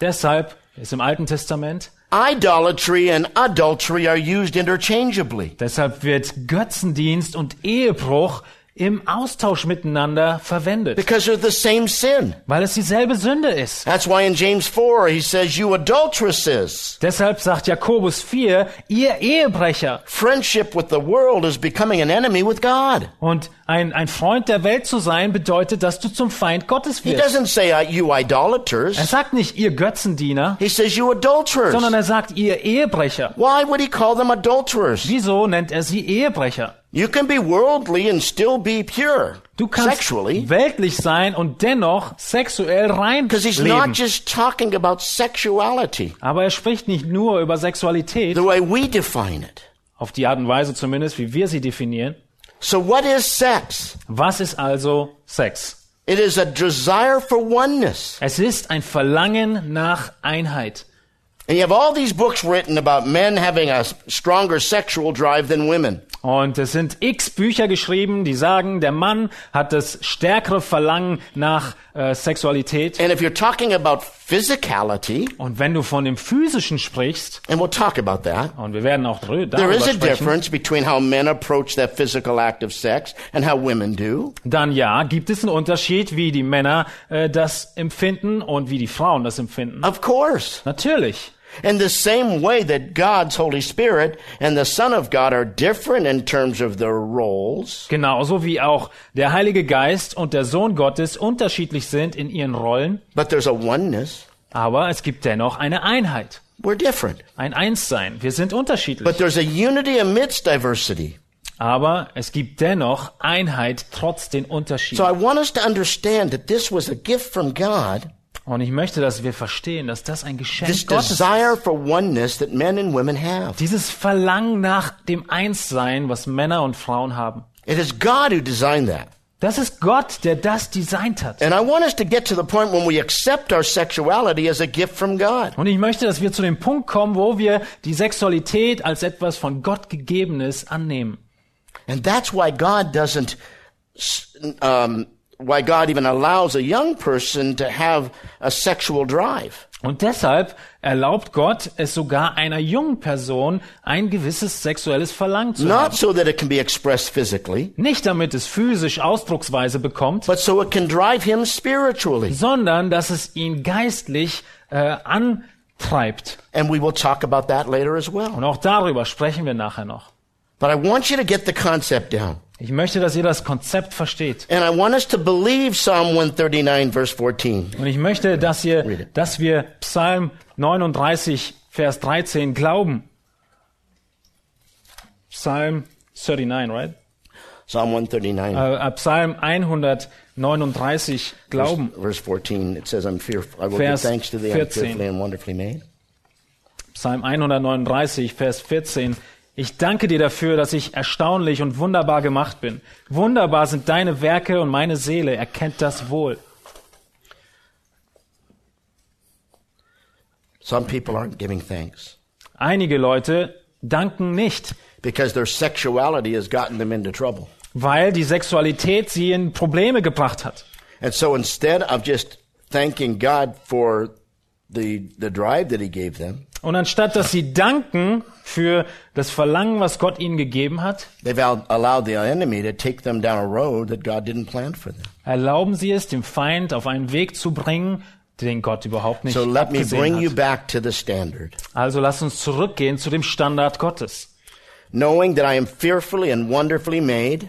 Deshalb ist im Alten Testament, idolatry and adultery are used interchangeably. deshalb wird Götzendienst und Ehebruch im Austausch miteinander verwendet, Because they're the same sin. weil es dieselbe Sünde ist. That's why in James 4 he says, You adulteresses. Deshalb sagt Jakobus 4, ihr Ehebrecher. Friendship with the world is becoming an enemy with God. Und ein, ein Freund der Welt zu sein bedeutet, dass du zum Feind Gottes He wirst. doesn't say, uh, You Er idolaters. sagt nicht ihr Götzendiener, He says, You adulterers. sondern er sagt ihr Ehebrecher. Why would he call them adulterers? Wieso nennt er sie Ehebrecher? You can be worldly and still be pure Du kannst sexually. weltlich sein und dennoch sexuell rein leben. not just talking about sexuality, Aber er spricht nicht nur über Sexualität, the way we define it. auf die Art und Weise zumindest, wie wir sie definieren. So what is sex? Was ist also Sex? It is a desire for oneness. Es ist ein Verlangen nach Einheit. And you have all these books written about men having a stronger sexual drive than women. Und es sind x Bücher geschrieben, die sagen, der Mann hat das stärkere Verlangen nach äh, Sexualität. And if you're talking about physicality, Und wenn du von dem Physischen sprichst, and we'll talk about that, und wir werden auch there darüber is a sprechen, difference between how men approach that physical act of sex and how women do. dann ja, gibt es einen Unterschied, wie die Männer äh, das empfinden und wie die Frauen das empfinden. Of course. Natürlich. In the same way that God's Holy Spirit and the Son of God are different in terms of their roles, Genauso wie auch der Heilige Geist und der Sohn Gottes unterschiedlich sind in ihren Rollen, but there's a oneness. aber es gibt dennoch eine Einheit, We're different. ein Einssein. Wir sind unterschiedlich. But there's a unity amidst diversity. Aber es gibt dennoch Einheit trotz den Unterschieden. So I want us to understand that this was a gift from God, Und ich möchte, dass wir verstehen, dass das ein this Geschenk Gottes ist. desire for oneness that men and women have. Dieses Verlangen nach dem Einssein, was Männer und Frauen haben. It is God who designed that. Das ist Gott, der das designt hat. And I want us to get to the point when we accept our sexuality as a gift from God. Und ich möchte, dass wir zu dem Punkt kommen, wo wir die Sexualität als etwas von Gott gegebenes annehmen. And that's why God doesn't um, why God even allows a young person to have a sexual drive. Und deshalb erlaubt Gott es sogar einer jungen Person, ein gewisses sexuelles Verlangen zu Not haben. so that it can be expressed physically, Nicht damit es physisch Ausdrucksweise bekommt, but so it can drive him spiritually. sondern dass es ihn geistlich äh, antreibt. And we will talk about that later as well. Und auch darüber sprechen wir nachher noch. But I want you to get the concept down. Ich möchte, dass ihr das Konzept versteht. And I want us to believe Psalm 139 verse 14. Und ich möchte, dass ihr, dass wir Psalm 39, Vers 13 glauben. Psalm 39, right? Psalm 139 Äh, äh, Psalm 139 glauben. verse 14. It says, I'm fearful. I will Vers give thanks to thee. I'm 14. fearfully and wonderfully made. Psalm 139, Vers 14. Ich danke dir dafür, dass ich erstaunlich und wunderbar gemacht bin. Wunderbar sind deine Werke und meine Seele erkennt das wohl. Some people aren't giving thanks Einige Leute danken nicht, because their sexuality has gotten them into trouble. weil die Sexualität sie in Probleme gebracht hat. And so instead of just thanking God for the, the drive that he gave them, Und anstatt dass sie danken für das Verlangen, was Gott ihnen gegeben hat, erlauben sie es, dem Feind auf einen Weg zu bringen, den Gott überhaupt nicht So let me bring you hat. back to the standard. Also lass uns zurückgehen zu dem Standard Gottes. Knowing that I am fearfully and wonderfully made,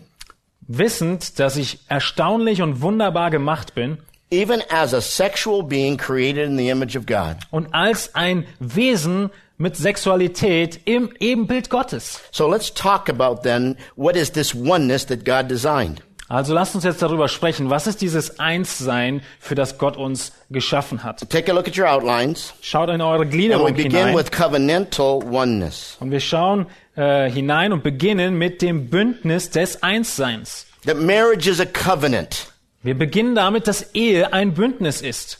Wissend, dass ich erstaunlich und wunderbar gemacht bin even as a sexual being created in the image of God. und als ein Wesen mit Sexualität im Ebenbild Gottes. So let's talk about then what is this oneness that God designed. Also lasst uns jetzt darüber sprechen, was ist dieses Einssein, für das Gott uns geschaffen hat. Take a look at your outlines. Schaut in eure And we Gliederung begin hinein. with covenantal oneness. Und wir schauen äh, hinein und beginnen mit dem Bündnis des Einsseins. That marriage is a covenant. Wir beginnen damit, dass Ehe ein Bündnis ist.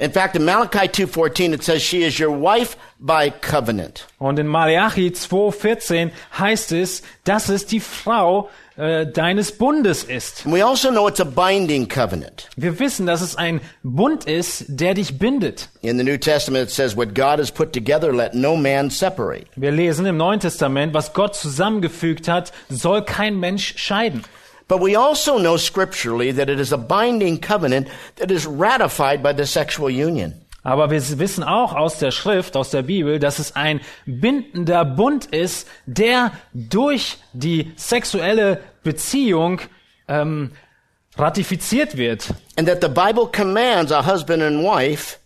In fact, in Malachi 2:14 it says she is your wife by covenant. Und in Malachi 2,14 heißt es, dass es die Frau äh, deines Bundes ist. And we also know it's a binding covenant. Wir wissen, dass es ein Bund ist, der dich bindet. In the New Testament it says what God has put together let no man separate. Wir lesen im Neuen Testament, was Gott zusammengefügt hat, soll kein Mensch scheiden. But we also know scripturally that it is a binding covenant that is ratified by the sexual union. Aber wir wissen auch aus der Schrift, aus der Bibel, dass es ein bindender Bund ist, der durch die sexuelle Beziehung ähm, ratifiziert wird. And that the Bible commands a husband and wife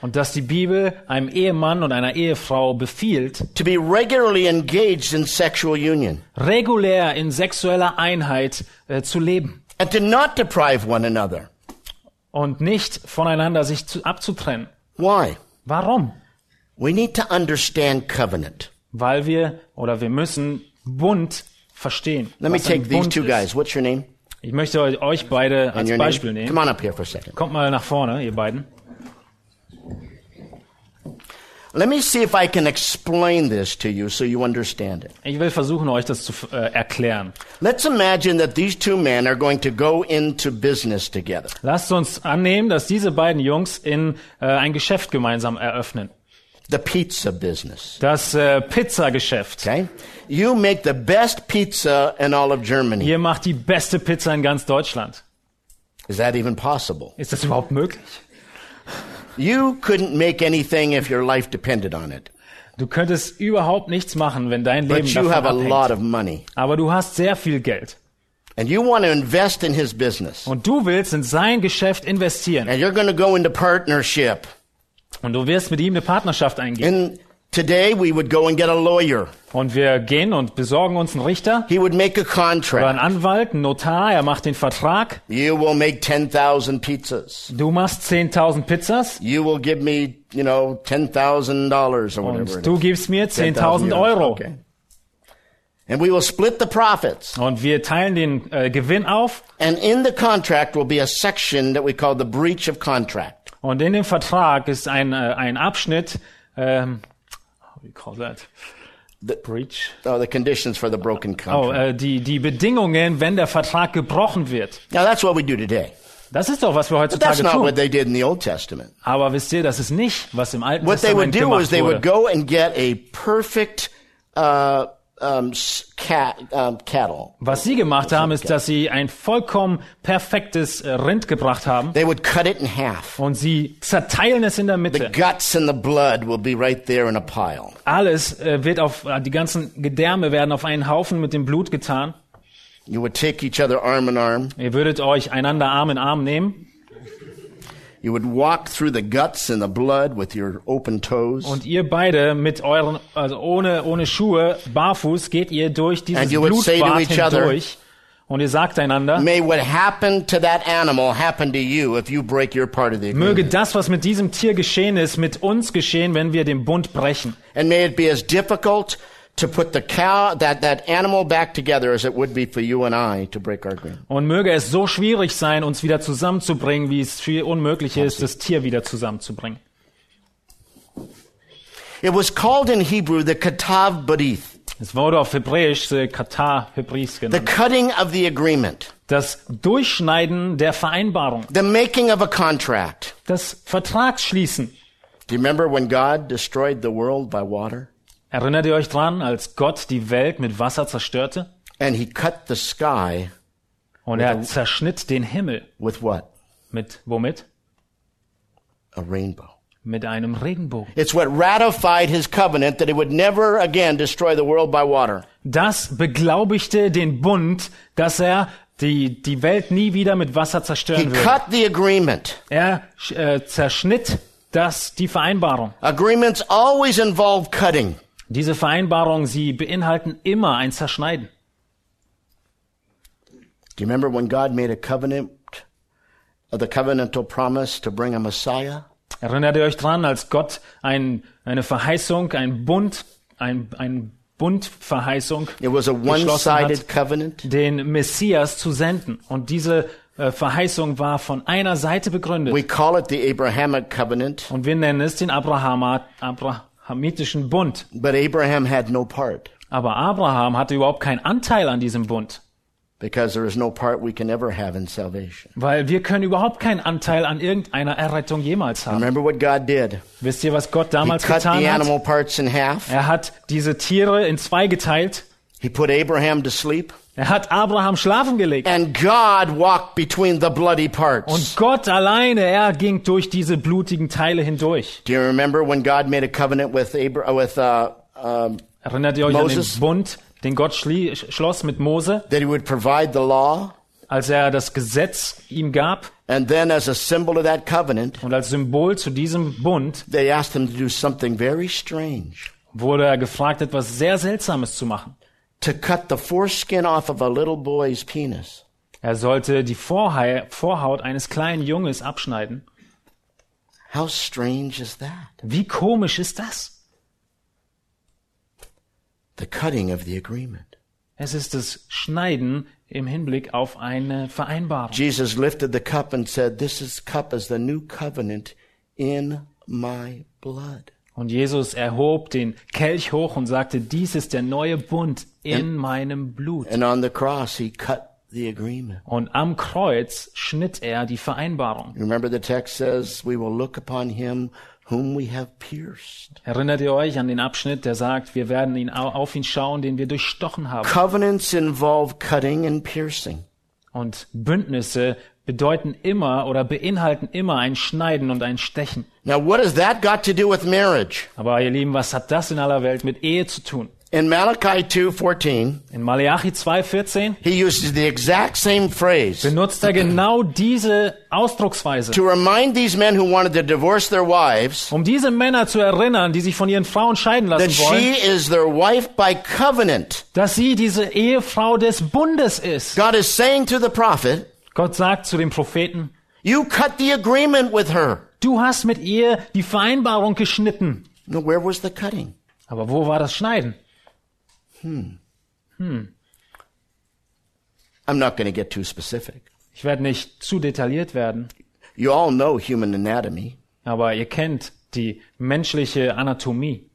Und dass die Bibel einem Ehemann und einer Ehefrau befiehlt, to be regularly engaged in sexual union regulär in sexueller Einheit äh, zu leben and to not deprive one another. und nicht voneinander sich zu, abzutrennen. Why? Warum? We need to understand covenant. Weil wir oder wir müssen Bund verstehen. Let me take these two guys. What's your name? Ich möchte euch- beide als Beispiel nehmen. Come on up here for a second. Kommt mal nach vorne, ihr beiden. Let me see if I can explain this to you so you understand it. Ich will versuchen, euch das zu äh, erklären. Let's imagine that these two men are going to go into business together. Lasst uns annehmen, dass diese beiden Jungs in äh, ein Geschäft gemeinsam eröffnen. The pizza business. Das äh, Pizzageschäft. Okay? You make the best pizza in all of Germany. Ihr macht die beste Pizza in ganz Deutschland. Is that even possible? Ist das überhaupt möglich? You couldn't make anything if your life depended on it. Du könntest überhaupt nichts machen, wenn dein Leben But you have a davon lot abhängt. of money. Aber du hast sehr viel Geld. And you want to invest in his business. Und du willst in sein Geschäft investieren. And you're going to go into partnership. Und du wirst mit ihm eine Partnerschaft eingehen. And today we would go and get a lawyer. Und wir gehen und besorgen uns einen Richter He would make a oder einen contract. Anwalt, einen Notar. Er macht den Vertrag. You will make 10,000 pizzas. Du machst 10.000 Pizzas. You will give me, you know, $10,000 or whatever Und du gibst mir 10,000 10.000 Euro. Okay. And we will split the profits. Und wir teilen den äh, Gewinn auf. And in the contract will be a section that we call the breach of contract. Und in dem Vertrag ist ein, äh, ein Abschnitt, ähm, do you call that? Breach. Oh, the conditions for the broken Oh, contract. äh, die, die Bedingungen, wenn der Vertrag gebrochen wird. now that's what we do today. Das ist doch, was wir heutzutage what tun. they did in the Old Testament. Aber wisst ihr, das ist nicht, was im Alten What they would Testament do gemacht is they would wurde. go and get a perfect uh, um, um, cattle. Was sie gemacht haben, ist, dass sie ein vollkommen perfektes äh, Rind gebracht haben They would cut it in half. und sie zerteilen es in der The Mitte. guts and the blood will be right there in a pile. Alles äh, wird auf, äh, die ganzen Gedärme werden auf einen Haufen mit dem Blut getan. You would take each other arm in arm. Ihr würdet euch einander Arm in Arm nehmen You would walk through the guts and the blood with your open toes. und ihr beide mit euren, also ohne, ohne Schuhe, barfuß, geht ihr durch dieses And you would say to Blutbad each other, hindurch und ihr sagt einander, May what happened to that animal happen to you if you break your part of the möge das, was mit diesem Tier geschehen ist, mit uns geschehen, wenn wir den Bund brechen. And may it be as difficult to put the cow, that, that animal back together as it would be for you and I to break our agreement. Und möge es so schwierig sein, uns wieder zusammenzubringen, wie es viel unmöglich ist, das Tier wieder zusammenzubringen. It was called in Hebrew the katav barith, Es wurde auf Hebräisch äh, Katar Hebräisch the genannt. cutting of the agreement, Das Durchschneiden der Vereinbarung, the making of a contract. das Vertragsschließen. Do you remember when God destroyed the world by water? Erinnert ihr euch dran, als Gott die Welt mit Wasser zerstörte? And he cut the sky Und er zerschnitt den Himmel. with what? Mit womit? A rainbow. Mit einem Regenbogen. It's what ratified his covenant that he would never again destroy the world by water. Das beglaubigte den Bund, dass er die, die Welt nie wieder mit Wasser He zerstören würde. cut the agreement. Er äh, zerschnitt das, die Vereinbarung. Agreements always involve cutting. Diese Vereinbarungen, sie beinhalten immer ein Zerschneiden. Do you remember when God made a covenant, the covenantal promise to bring a Messiah? Erinnert ihr euch dran, als Gott ein, eine Verheißung, ein Bund, ein, ein Bundverheißung It was a beschlossen one-sided hat, covenant. den Messias zu senden. Und diese äh, Verheißung war von einer Seite begründet. We call it the Abrahamic covenant, Und wir nennen es den Abrahama, Abrahamitischen Bund. but Abraham had no part Aber Abraham hatte überhaupt keinen Anteil an diesem Bund. because there is no part we can ever have in salvation. Weil wir können überhaupt keinen Anteil an irgendeiner Errettung jemals haben. Remember what God did? Wisst ihr, was Gott He damals cut getan the hat? animal parts in half. Er hat diese Tiere in zwei geteilt. He put Abraham to sleep. Er hat Abraham schlafen gelegt. And God walked between the bloody parts. Und Gott alleine, er ging durch diese blutigen Teile hindurch. Do you remember when God made a covenant with Abra- uh, with uh, um, Erinnert ihr euch Moses? an den Bund, den Gott schlie, schloss mit Mose, that He would provide the law, als er das Gesetz ihm gab? and then as a symbol of that covenant, Und als Symbol zu diesem Bund they asked him to do something very strange: wurde er gefragt, etwas sehr Seltsames zu machen. To cut the foreskin off of a little boy's penis. Er sollte die Vorhai- Vorhaut eines kleinen Junges abschneiden. How strange is that? Wie komisch ist das? The cutting of the agreement. Es ist das Schneiden im Hinblick auf eine Vereinbarung. Jesus lifted the cup and said, "This is cup is the new covenant in my blood." Und Jesus erhob den Kelch hoch und sagte, dies ist der neue Bund in meinem Blut. And on the cross, he cut the agreement. Und am Kreuz schnitt er die Vereinbarung. Remember the text says, "We will look upon him whom we have pierced." Erinnert ihr euch an den Abschnitt, der sagt, wir werden ihn au- auf ihn schauen, den wir durchstochen haben. Covenants involve cutting and piercing. Und Bündnisse bedeuten immer oder beinhalten immer ein Schneiden und ein Stechen. Now, what has that got to do with marriage? Aber ihr Lieben, was hat das in aller Welt mit Ehe zu tun? In Malachi 2:14, In Malachi 2,14 he uses the exact same phrase benutzt er genau diese Ausdrucksweise, to remind these men who wanted to divorce their wives um diese Männer zu erinnern, die sich von ihren Frauen scheiden lassen that wollen, she is their wife by covenant. dass sie diese Ehefrau des Bundes ist. God is saying to the prophet, Gott sagt zu dem Propheten, "You cut the agreement with her." du hast mit ihr die Vereinbarung geschnitten. No, where was the cutting? Aber wo war das Schneiden? I'm not going to get too specific. Ich werde nicht zu detailliert werden, You all know human anatomy. aber ihr kennt die menschliche Anatomie.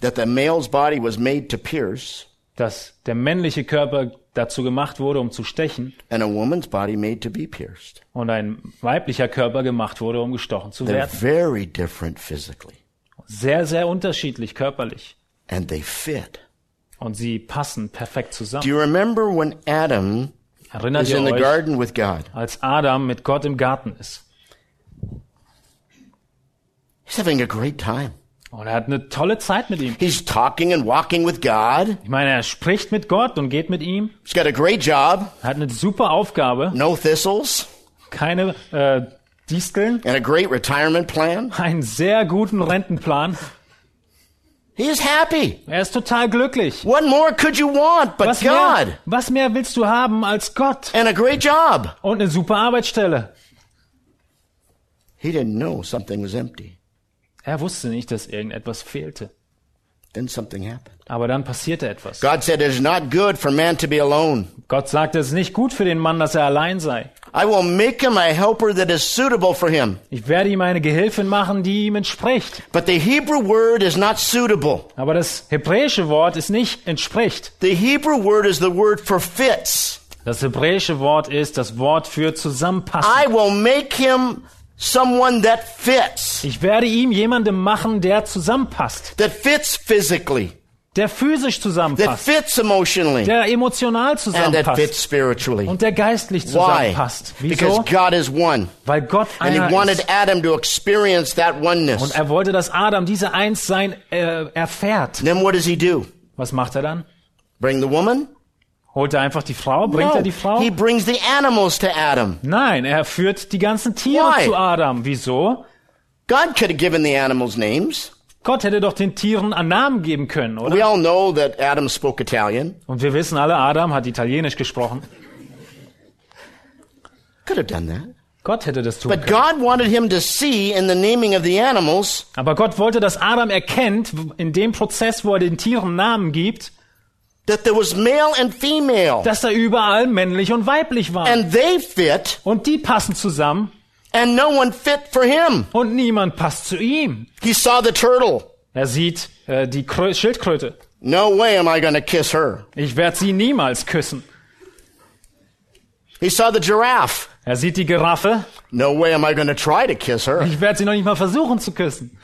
that the male's body was made to pierce, dass der männliche Körper dazu gemacht wurde, um zu stechen, and a woman's body made to be pierced. und ein weiblicher Körper gemacht wurde, um gestochen zu werden. very different physically, Sehr, sehr unterschiedlich körperlich. and they fit. Und sie passen perfekt Do zusammen. you remember when Adam Erinnert is ihr in the euch, garden with God? als Adam mit Gott im Garten ist? He's having a great time. Und er hat eine tolle Zeit mit ihm. He's talking and walking with God. Ich meine, er spricht mit Gott und geht mit ihm. He's got a great job, Er hat eine super Aufgabe. no thistles, Keine äh, Disteln. and a great retirement plan. Einen sehr guten Rentenplan. He is happy. Er ist total glücklich. What more could you want but Was God mehr, was mehr willst du haben als Gott? and a great job? Und eine super Arbeitsstelle. He didn't know something was empty. Er wusste nicht, dass irgendetwas fehlte. Then something happened. Aber dann passierte etwas. God said, It is not good for man to be alone. Gott sagte, es ist nicht gut für den Mann, dass er allein sei. I will make him a helper that is suitable for him. Ich werde ihm eine Gehilfin machen, die ihm entspricht. But the Hebrew word is not suitable. Aber das hebräische Wort ist nicht entspricht. The Hebrew word is the word for fits. Das hebräische Wort ist das Wort für zusammenpassen. I will make him someone that fits, Ich werde ihm jemandem machen, der zusammenpasst, that fits physically, der physisch that zusammenpasst, fits emotionally, der emotional and that zusammenpasst fits spiritually. und der geistlich Why? zusammenpasst. Because Wieso? God is one. Weil Gott And he wanted ist. Adam to experience that Und oneness. er wollte, dass Adam diese Einssein äh, erfährt. Then what does he do? Was macht er dann? Bring the woman? Holt er einfach die Frau? Bringt er die Frau? he brings the animals to Adam. Nein, er führt die ganzen Tiere Why? zu Adam. Wieso? God could have given the animals names. Gott hätte doch den Tieren einen Namen geben können, oder? We all know that Adam spoke Italian. Und wir wissen alle, Adam hat Italienisch gesprochen. Could have done that. Gott hätte das tun But können. God wanted him to see in the naming of the animals Aber Gott wollte, dass Adam erkennt, in dem Prozess, wo er den Tieren Namen gibt, that there was male and female. dass da überall männlich und weiblich war. And they fit, Und die passen zusammen and no one fit for him. und niemand passt zu ihm. He saw the turtle. Er sieht äh, die Krö Schildkröte. No way am I to kiss her. Ich werde sie niemals küssen. He saw the giraffe. Er sieht die Giraffe. No way am I to try to kiss her. Ich werde sie noch nicht mal versuchen zu küssen.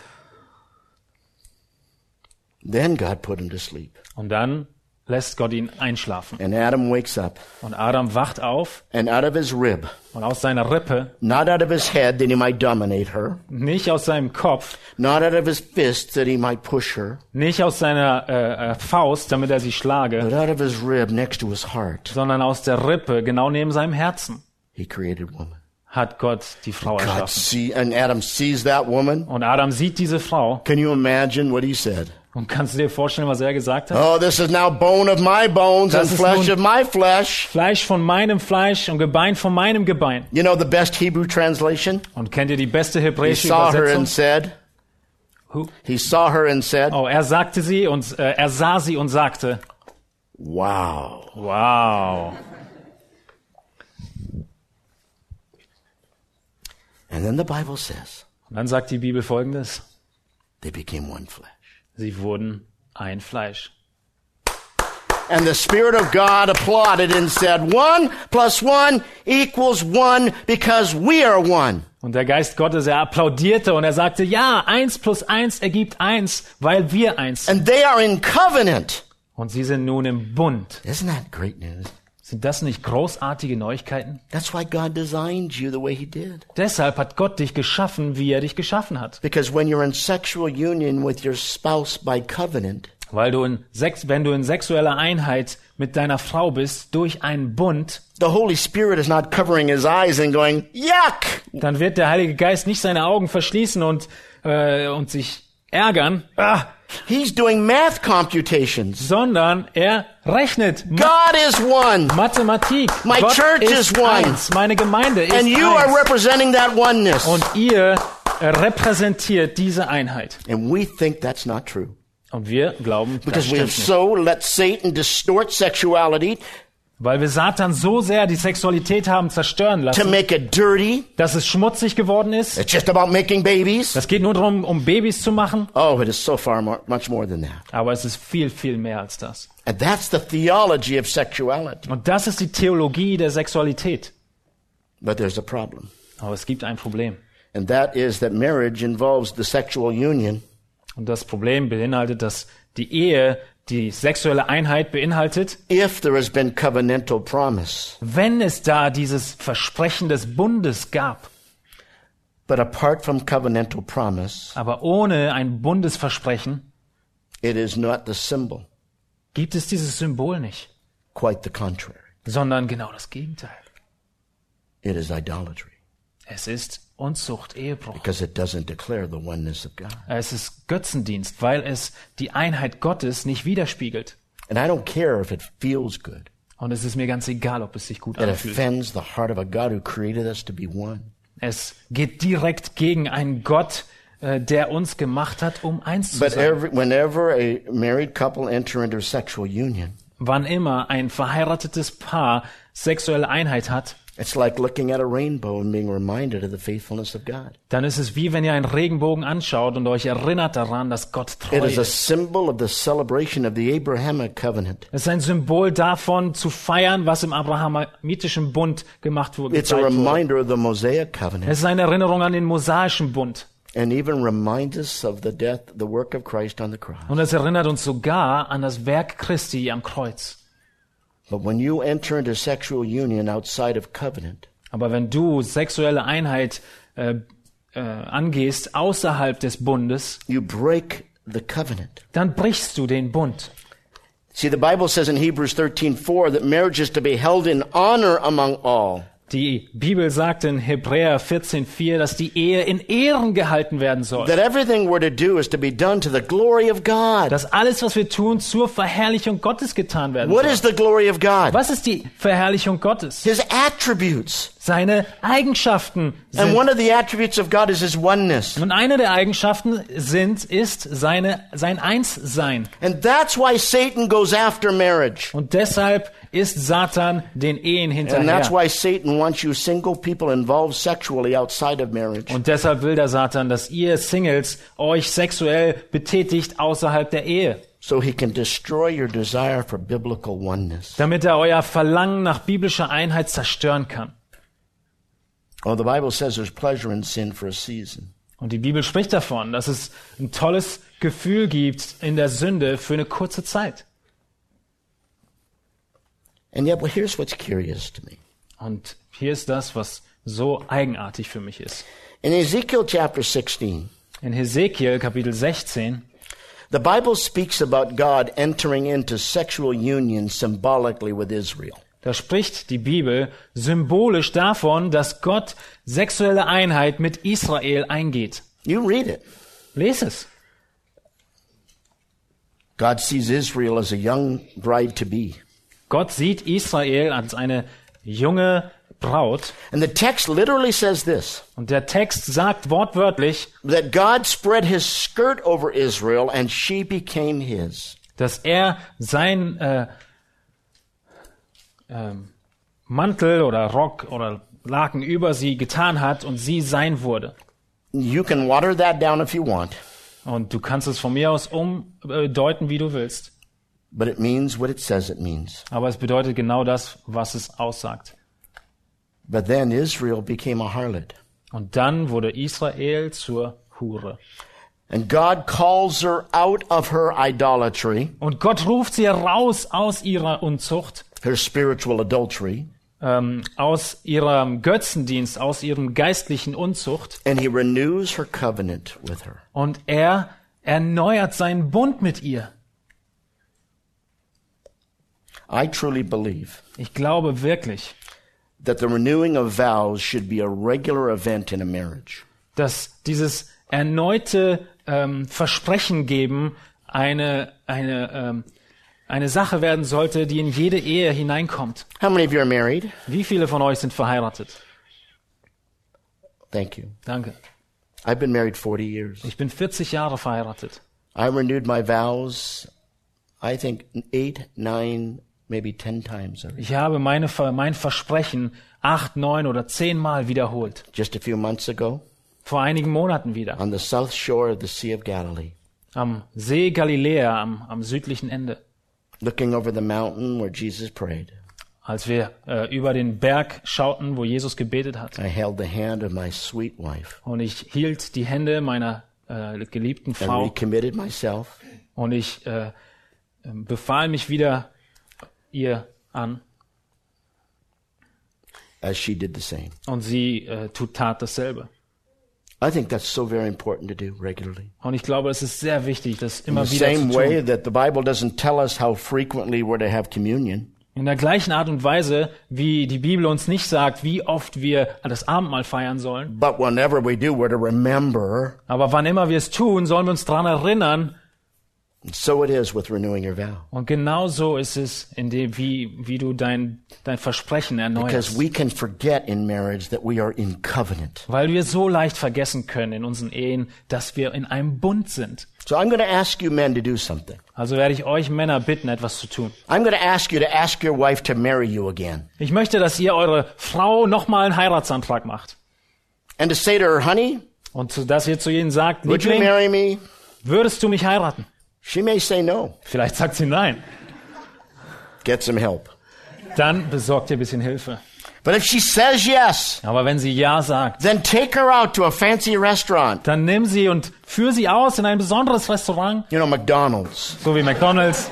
Then God put him to sleep. Und dann lässt Gott ihn einschlafen. And Adam wakes up, Und Adam wacht auf and out of his rib, und aus seiner Rippe, not out of his head that he might dominate her, nicht aus seinem Kopf, not out of his fist that he might push her, nicht aus seiner äh, äh, Faust, damit er sie schlage, but out of his rib next to his heart, sondern aus der Rippe, genau neben seinem Herzen, he created woman. hat Gott die Frau God erschaffen. see, and Adam sees that woman. Und Adam sieht diese Frau. Can you imagine what he said? Und kannst du dir vorstellen, was er gesagt hat? Oh, this is now bone of my bones and Das ist flesh of my flesh. Fleisch von meinem Fleisch und Gebein von meinem Gebein. You know the best Hebrew translation? Und kennt ihr die beste He hebräische saw her and Übersetzung? said, Who? he saw her and said, Oh, er sagte sie und äh, er sah sie und sagte, wow. wow. And then the Bible says, Und dann sagt die Bibel folgendes. they became one flesh. Sie wurden ein Fleisch. And the Spirit of God applauded and said, one plus one equals one because we are one. Und der Geist Gottes, er applaudierte und er sagte, ja, eins plus eins ergibt eins, weil wir eins sind. And they are in covenant. Und sie sind nun im Bund. Isn't that great news? Sind das nicht großartige Neuigkeiten? That's why God designed you the way He did. Deshalb hat Gott dich geschaffen, wie er dich geschaffen hat. Because when you're in sexual union with your spouse by covenant, Weil du in Sex, wenn du in sexueller Einheit mit deiner Frau bist, durch einen Bund, the Holy Spirit is not covering His eyes and going, yuck! dann wird der Heilige Geist nicht seine Augen verschließen und, äh, und sich ärgern, ah, He's doing math computations. sondern er rechnet Ma God is one. Mathematik. My Gott church ist is one. eins. Meine Gemeinde ist And you are eins. representing that oneness. Und ihr repräsentiert diese Einheit. And we think that's not true. Und wir glauben, das Because we have nicht. so let Satan distort sexuality Weil wir Satan so sehr die Sexualität haben zerstören to lassen, make it dirty. dass es schmutzig geworden ist. It's just about making babies. Das geht nur darum, um Babys zu machen. Oh, it is so far more, much more than that. Aber es ist viel, viel mehr als das. And that's the theology of sexuality. Und das ist die Theologie der Sexualität. But there's a problem. Aber es gibt ein Problem. And that is that marriage involves the sexual union Und das Problem beinhaltet, dass die Ehe die sexuelle Einheit beinhaltet, if there has been covenantal promise. wenn es da dieses Versprechen des Bundes gab. But apart from covenantal promise, Aber ohne ein Bundesversprechen it is not the symbol, gibt es dieses Symbol nicht, quite the contrary. sondern genau das Gegenteil. It is idolatry Es ist Unzucht, Ehebruch. because it doesn't declare the oneness of God. Es ist Götzendienst, weil es die Einheit Gottes nicht widerspiegelt. And I don't care if it feels good. Und es ist mir ganz egal, ob es sich gut It anfühlt. offends the heart of a God who created us to be one. Es geht direkt gegen einen Gott, äh, der uns gemacht hat, um eins zu But sein. every, whenever a married couple enter into sexual union, Wann immer ein verheiratetes Paar sexuelle Einheit hat, it's like looking at a rainbow and being reminded of the faithfulness of God. dann ist es wie wenn ihr einen Regenbogen anschaut und euch erinnert daran, dass Gott treu It is a ist. symbol of the celebration of the Abrahamic covenant. Es ist ein Symbol davon, zu feiern, was im abrahamitischen Bund gemacht wurde. It's a gezeigt wurde. reminder of the Mosaic covenant Es ist eine Erinnerung an den mosaischen Bund. and even reminds us of the death, the work of Christ on the cross. Und es erinnert uns sogar an das Werk Christi am Kreuz. But when you enter into sexual union outside of covenant, Aber wenn du sexuelle Einheit äh, äh, angehst außerhalb des Bundes, you break the covenant. dann brichst du den Bund. See, the Bible says in Hebrews 13:4 that marriage is to be held in honor among all. Die Bibel sagt in Hebräer 14,4, dass die Ehe in Ehren gehalten werden soll. That everything we're to do is to be done to the glory of God. Dass alles, was wir tun, zur Verherrlichung Gottes getan werden What soll. is the glory of God? Was ist die Verherrlichung Gottes? His attributes. Seine Eigenschaften And sind. one of the attributes of God is his oneness. Und eine der Eigenschaften sind, ist seine, sein Einssein. And that's why Satan goes after marriage. Und deshalb ist Satan den Ehen And that's hinterher. why Satan wants you single people involved sexually outside of marriage. Und deshalb will der Satan, dass ihr Singles euch sexuell betätigt außerhalb der Ehe. So he can destroy your desire for biblical oneness. Damit er euer Verlangen nach biblischer Einheit zerstören kann. Oh, the Bible says there's pleasure in sin for a season. Und die Bibel spricht davon, dass es ein tolles Gefühl gibt in der Sünde für eine kurze Zeit. And yet, well, here's what's curious to me. Und hier ist das, was so eigenartig für mich ist. In Ezekiel chapter 16, In Hesekiel Kapitel 16 the Bible speaks about God entering into sexual union symbolically with Israel. Da spricht die Bibel symbolisch davon, dass Gott sexuelle Einheit mit Israel eingeht. You read it. Lies es. God sees Israel as a young bride to be. Gott sieht Israel als eine junge Braut. And the text literally says this Und der Text sagt wortwörtlich, that God spread his skirt over Israel and she became his. dass er sein äh, ähm, Mantel oder Rock oder Laken über sie getan hat und sie sein wurde. You can water that down if you want, Und du kannst es von mir aus umdeuten, wie du willst. but it means what it says it means. Aber es bedeutet genau das, was es aussagt. But then Israel became a harlot. Und dann wurde Israel zur Hure. And God calls her out of her idolatry, Und Gott ruft sie heraus aus ihrer Unzucht, her spiritual adultery, ähm, aus ihrem Götzendienst, aus ihrem geistlichen Unzucht. and he renews her covenant with her. Und er erneuert seinen Bund mit ihr. I truly believe Ich glaube wirklich, that the renewing of vows should be a regular event in a marriage. dass dieses erneute ähm, Versprechen geben eine, eine, ähm, eine Sache werden sollte, die in jede Ehe hineinkommt. How many of you are married? Wie viele von euch sind verheiratet? Thank you. Danke. I've been married 40 years. Ich bin 40 Jahre verheiratet. I renewed my vows, I think eight, nine maybe 10 times already. Ich habe meine, mein Versprechen acht, neun oder zehnmal wiederholt. Just a few months ago, Vor einigen Monaten wieder. on the south shore of the Sea of Galilee, Am See Galiläa, am, am südlichen Ende. Looking over the mountain where Jesus prayed, Als wir äh, über den Berg schauten, wo Jesus gebetet hat. I held the hand of my sweet wife Und ich hielt die Hände meiner äh, geliebten and Frau recommitted myself und ich äh, befahl mich wieder ihr an. as she did the same. Und sie äh, tut tat dasselbe. I think that's so very important to do regularly. Und ich glaube, es ist sehr wichtig, das In immer the wieder zu same tun. way that the Bible doesn't tell us how frequently we're to have communion, In der gleichen Art und Weise, wie die Bibel uns nicht sagt, wie oft wir das Abendmahl feiern sollen. but whenever we do, we're to remember. Aber wann immer wir es tun, sollen wir uns daran erinnern. So it is with renewing your vow. Und genau so ist es, in dem, wie, wie du dein, dein Versprechen Because erneuerst. we can forget in marriage that we are in covenant. Weil wir so leicht vergessen können in unseren Ehen, dass wir in einem Bund sind. So I'm going to ask you men to do something. Also werde ich euch Männer bitten, etwas zu tun. I'm going to ask you to ask your wife to marry you again. Ich möchte, dass ihr eure Frau nochmal einen Heiratsantrag macht. And to say to her, honey, Und dass ihr zu ihnen sagt, would you Liebling, marry me? würdest du mich heiraten? She may say no. Vielleicht sagt sie nein. Get some help. Dann besorgt ihr ein bisschen Hilfe. But if she says yes, Aber wenn sie Ja sagt, then take her out to a fancy restaurant. dann nimm sie und führ sie aus in ein besonderes Restaurant, You know, McDonald's. so wie McDonald's.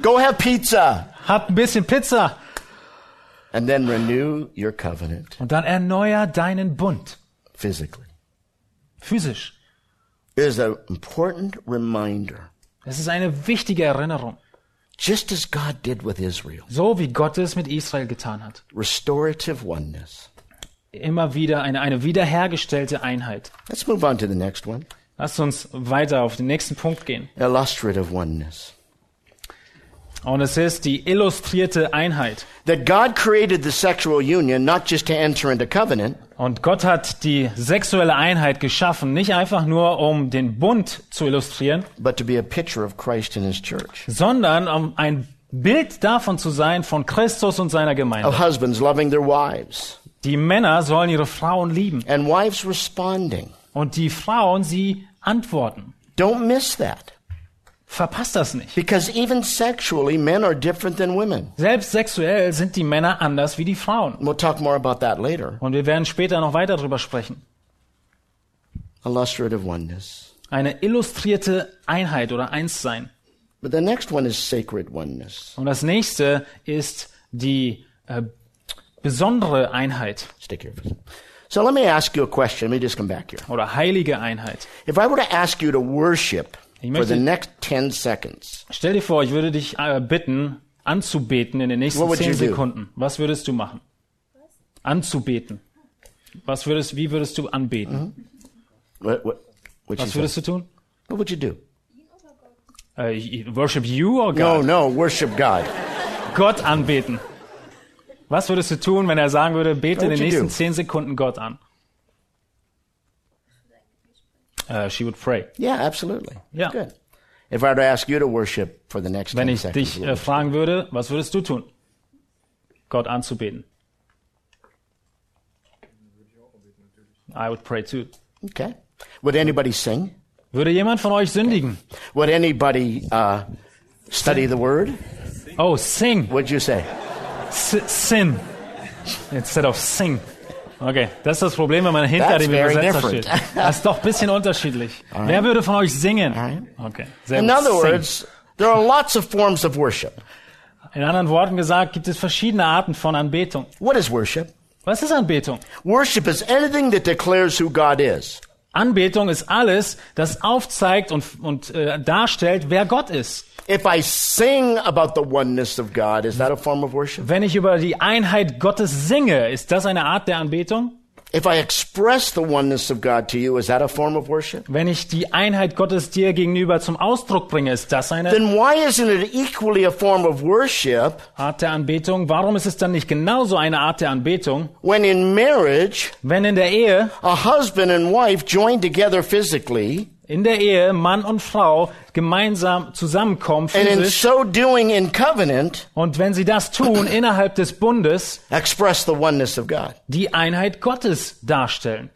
Go have pizza. Habt ein bisschen Pizza And then renew your covenant und dann erneuer deinen Bund. physically. Physisch. Is an important reminder, Es ist eine wichtige Erinnerung. just as God did with Israel. So wie Gott es mit Israel getan hat. Restorative oneness. Immer wieder eine, eine wiederhergestellte Einheit. Let's move on to the next one. Lasst uns weiter auf den nächsten Punkt gehen. Illustrative oneness. Und es ist die illustrierte Einheit. That God created the sexual union not just to enter into covenant, Und Gott hat die sexuelle Einheit geschaffen, nicht einfach nur um den Bund zu illustrieren, but to be a picture of Christ and his church. sondern um ein Bild davon zu sein von Christus und seiner Gemeinde. Of husbands loving their wives Die Männer sollen ihre Frauen lieben and wives responding. und die Frauen sie antworten. Don't miss that. Verpasst das nicht. Because even sexually, men are different than women. Selbst sexuell sind die Männer anders wie die Frauen. We'll talk more about that later. Und wir werden später noch weiter darüber sprechen. Illustrative oneness. Eine illustrierte Einheit oder Einssein. But the next one is sacred oneness. Und das nächste ist die äh, besondere Einheit Stick here. So let me ask you a question. Let me just come back here. oder heilige Einheit. If I were to ask you to worship Ich for the möchte- next 10 seconds, Stell dir vor, ich würde dich äh, bitten, anzubeten in den nächsten What would zehn you do? Sekunden. Was würdest du machen? Anzubeten. Was würdest, wie würdest du anbeten? what, what, what'd you Was say? würdest du tun? what would you do? Äh, worship you or No, God? no, worship God. Gott anbeten. Was würdest du tun, wenn er sagen würde, bete in What den nächsten zehn Sekunden Gott an? Äh, she would pray. Yeah, absolutely. Yeah. Good. If I were to ask you to worship for the next Wenn 10 ich seconds, dich what äh, would fragen würde, was würdest du tun? Gott anzubeten. I would pray too. okay. Would anybody sing? Würde jemand von euch sündigen? Would anybody uh, study the word? Oh, sing. What'd you say? S sin. Instead of sing. Okay, das ist das Problem, wenn man hinter That's dem Übersetzer steht. Das ist doch ein bisschen unterschiedlich. Wer würde von euch singen? Alright. Okay, sehr In other words, there are lots of forms of worship. In anderen Worten gesagt, gibt es verschiedene Arten von Anbetung. What is worship? Was ist Anbetung? Worship is anything that declares who God is. Anbetung ist alles, das aufzeigt und, und äh, darstellt, wer Gott ist. If I sing about the oneness of God, is that a form of worship? Wenn ich über die Einheit Gottes singe, ist das eine Art der Anbetung? If I express the oneness of God to you, is that a form of worship? Wenn ich die Einheit Gottes dir gegenüber zum Ausdruck bringe, ist das eine Then why isn't it equally a form of worship Art der Anbetung? Warum ist es dann nicht genauso eine Art der Anbetung, when in marriage, wenn in der Ehe a husband and wife join together physically in der Ehe Mann und Frau gemeinsam zusammenkommen and in physisch so doing in covenant, und wenn sie das tun innerhalb des Bundes, express the oneness of God. die Einheit Gottes darstellen.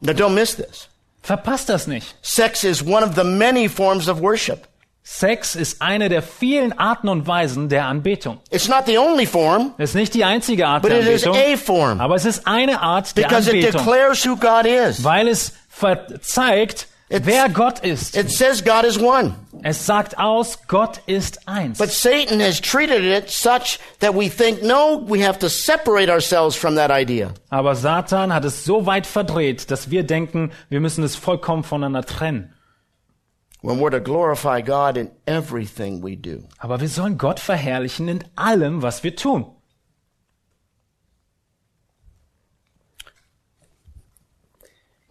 Now don't miss this. Verpasst das nicht. Sex is one of the many forms of worship. Sex ist eine der vielen Arten und Weisen der Anbetung. It's not the only form, Es ist nicht die einzige Art but der it is Anbetung, aber es ist eine Art der Anbetung, declares who God is. weil es zeigt, It's- wer Gott ist. It says God is one. Es sagt aus, Gott ist eins. But Satan has treated it such that we think, no, we have to separate ourselves from that idea. Aber Satan hat es so weit verdreht, dass wir denken, wir müssen es vollkommen voneinander trennen. When we're to glorify God in everything we do. Aber wir sollen Gott verherrlichen in allem, was wir tun.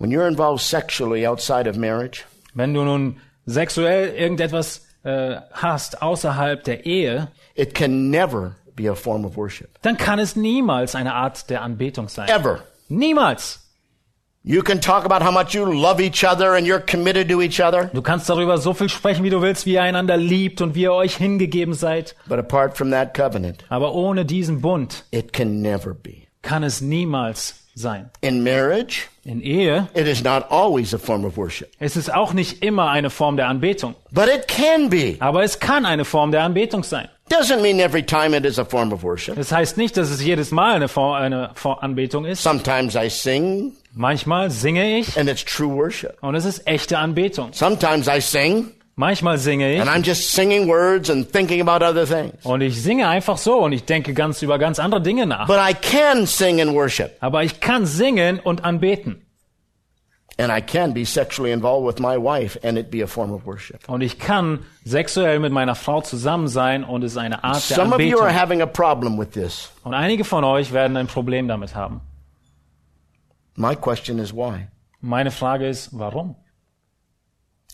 When you're involved sexually outside of marriage, Wenn du nun sexuell irgendetwas äh, hast außerhalb der Ehe, it can never be a form of worship. dann kann es niemals eine Art der Anbetung sein. Ever. Niemals. You can talk about how much you love each other and you're committed to each other, Du kannst darüber so viel sprechen, wie du willst, wie ihr einander liebt und wie ihr euch hingegeben seid. but apart from that covenant, Aber ohne diesen Bund it can never be. kann es niemals sein. In marriage, In Ehe it is not always a form of worship, ist es auch nicht immer eine Form der Anbetung. but it can be. Aber es kann eine Form der Anbetung sein. Doesn't mean every time it is a form of worship. Das heißt nicht, dass es jedes Mal eine, Form, eine Anbetung ist. Sometimes I sing Manchmal singe ich and it's true worship. und es ist echte Anbetung. Sometimes I sing Manchmal singe ich and I'm just singing words and thinking about other things. und ich singe einfach so und ich denke ganz über ganz andere Dinge nach. But I can sing and worship. Aber ich kann singen und anbeten. And I can be sexually involved with my wife and it be a form of worship. Und ich kann sexuell mit meiner Frau zusammen sein und es ist eine Art der Some of you Anbetung. are having a problem with this. Und einige von euch werden ein Problem damit haben. My question is why? Meine Frage ist, warum?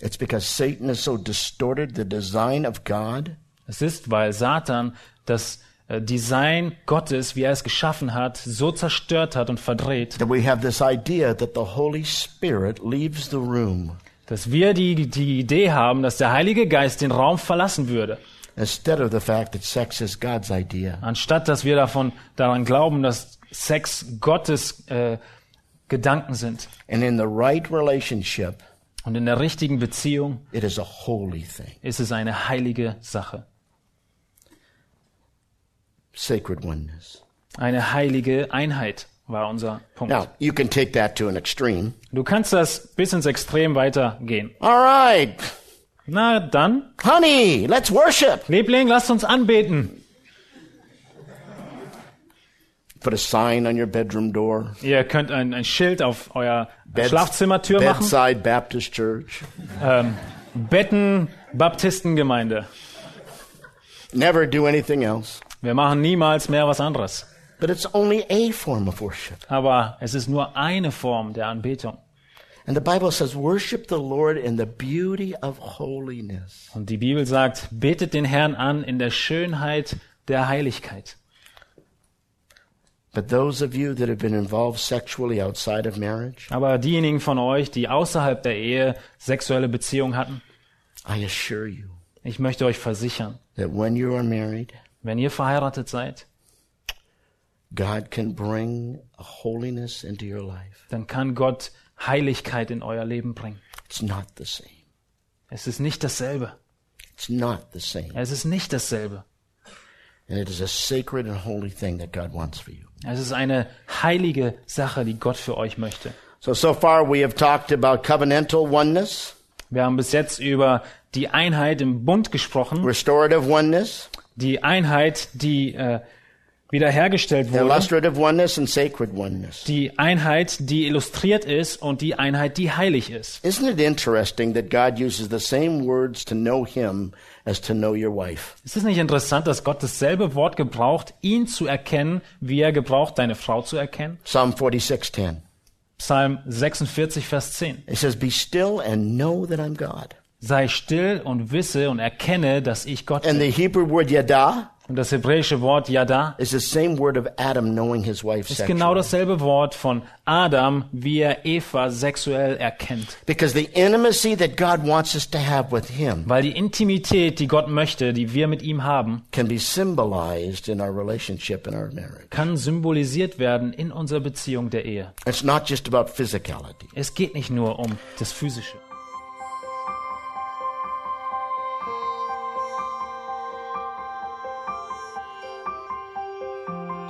It's because Satan has so distorted the design of God Es ist, weil Satan das äh, Design Gottes, wie er es geschaffen hat, so zerstört hat und verdreht, that we have this idea that the Holy Spirit leaves the room dass wir die, die Idee haben, dass der Heilige Geist den Raum verlassen würde, instead of the fact that sex is God's idea. anstatt dass wir davon daran glauben, dass Sex Gottes äh, Gedanken sind. And in the right relationship, Und in der richtigen Beziehung it is a holy thing, ist es eine heilige Sache, sacred oneness. eine heilige Einheit war unser Punkt. Now, you can take that to an extreme. Du kannst das bis ins Extrem weitergehen. All right, Na dann, honey, let's worship. Liebling, lasst uns anbeten. Put a sign on your bedroom door. Ihr könnt ein, ein Schild auf euer Bed- Schlafzimmertür machen. Bedside Baptist Church. Ähm, Betten Baptistengemeinde. Never do anything else. Wir machen niemals mehr was anderes. But it's only a form of worship. Aber es ist nur eine Form der Anbetung. And the Bible says, worship the Lord in the beauty of holiness. Und die Bibel sagt, betet den Herrn an in der Schönheit der Heiligkeit. But those of you that have been involved sexually outside of marriage, Aber diejenigen von euch, die außerhalb der Ehe sexuelle Beziehungen hatten, I assure you ich möchte euch versichern, that when you are married, wenn ihr verheiratet seid, God can bring a holiness into your life. dann kann Gott Heiligkeit in euer Leben bringen. It's not the same. Es ist nicht dasselbe. It's not the same. Es ist nicht dasselbe. And it is a sacred and holy thing that God wants for you. Es ist eine heilige Sache, die Gott für euch möchte. So, so far we have talked about covenantal oneness, Wir haben bis jetzt über die Einheit im Bund gesprochen, restorative oneness, die Einheit, die äh, wiederhergestellt wurde, and die Einheit, die illustriert ist und die Einheit, die heilig ist. Isn't it interesting that God uses the same words to know Him as to know your wife? Ist es nicht interessant, dass Gott dasselbe Wort gebraucht, ihn zu erkennen, wie er gebraucht, deine Frau zu erkennen? Psalm 46:10. Psalm 46, Vers 10. It says, "Be still and know that I'm God." Sei still und wisse und erkenne, dass ich Gott And bin. the Hebrew word yada Und das hebräische Wort Yada is the same word of Adam knowing his wife ist genau dasselbe Wort von Adam, wie er Eva sexuell erkennt. Because the intimacy that God wants us to have with him Weil die Intimität, die Gott möchte, die wir mit ihm haben, can be symbolized in our relationship in our marriage. kann symbolisiert werden in unserer Beziehung der Ehe. It's not just about physicality. Es geht nicht nur um das Physische.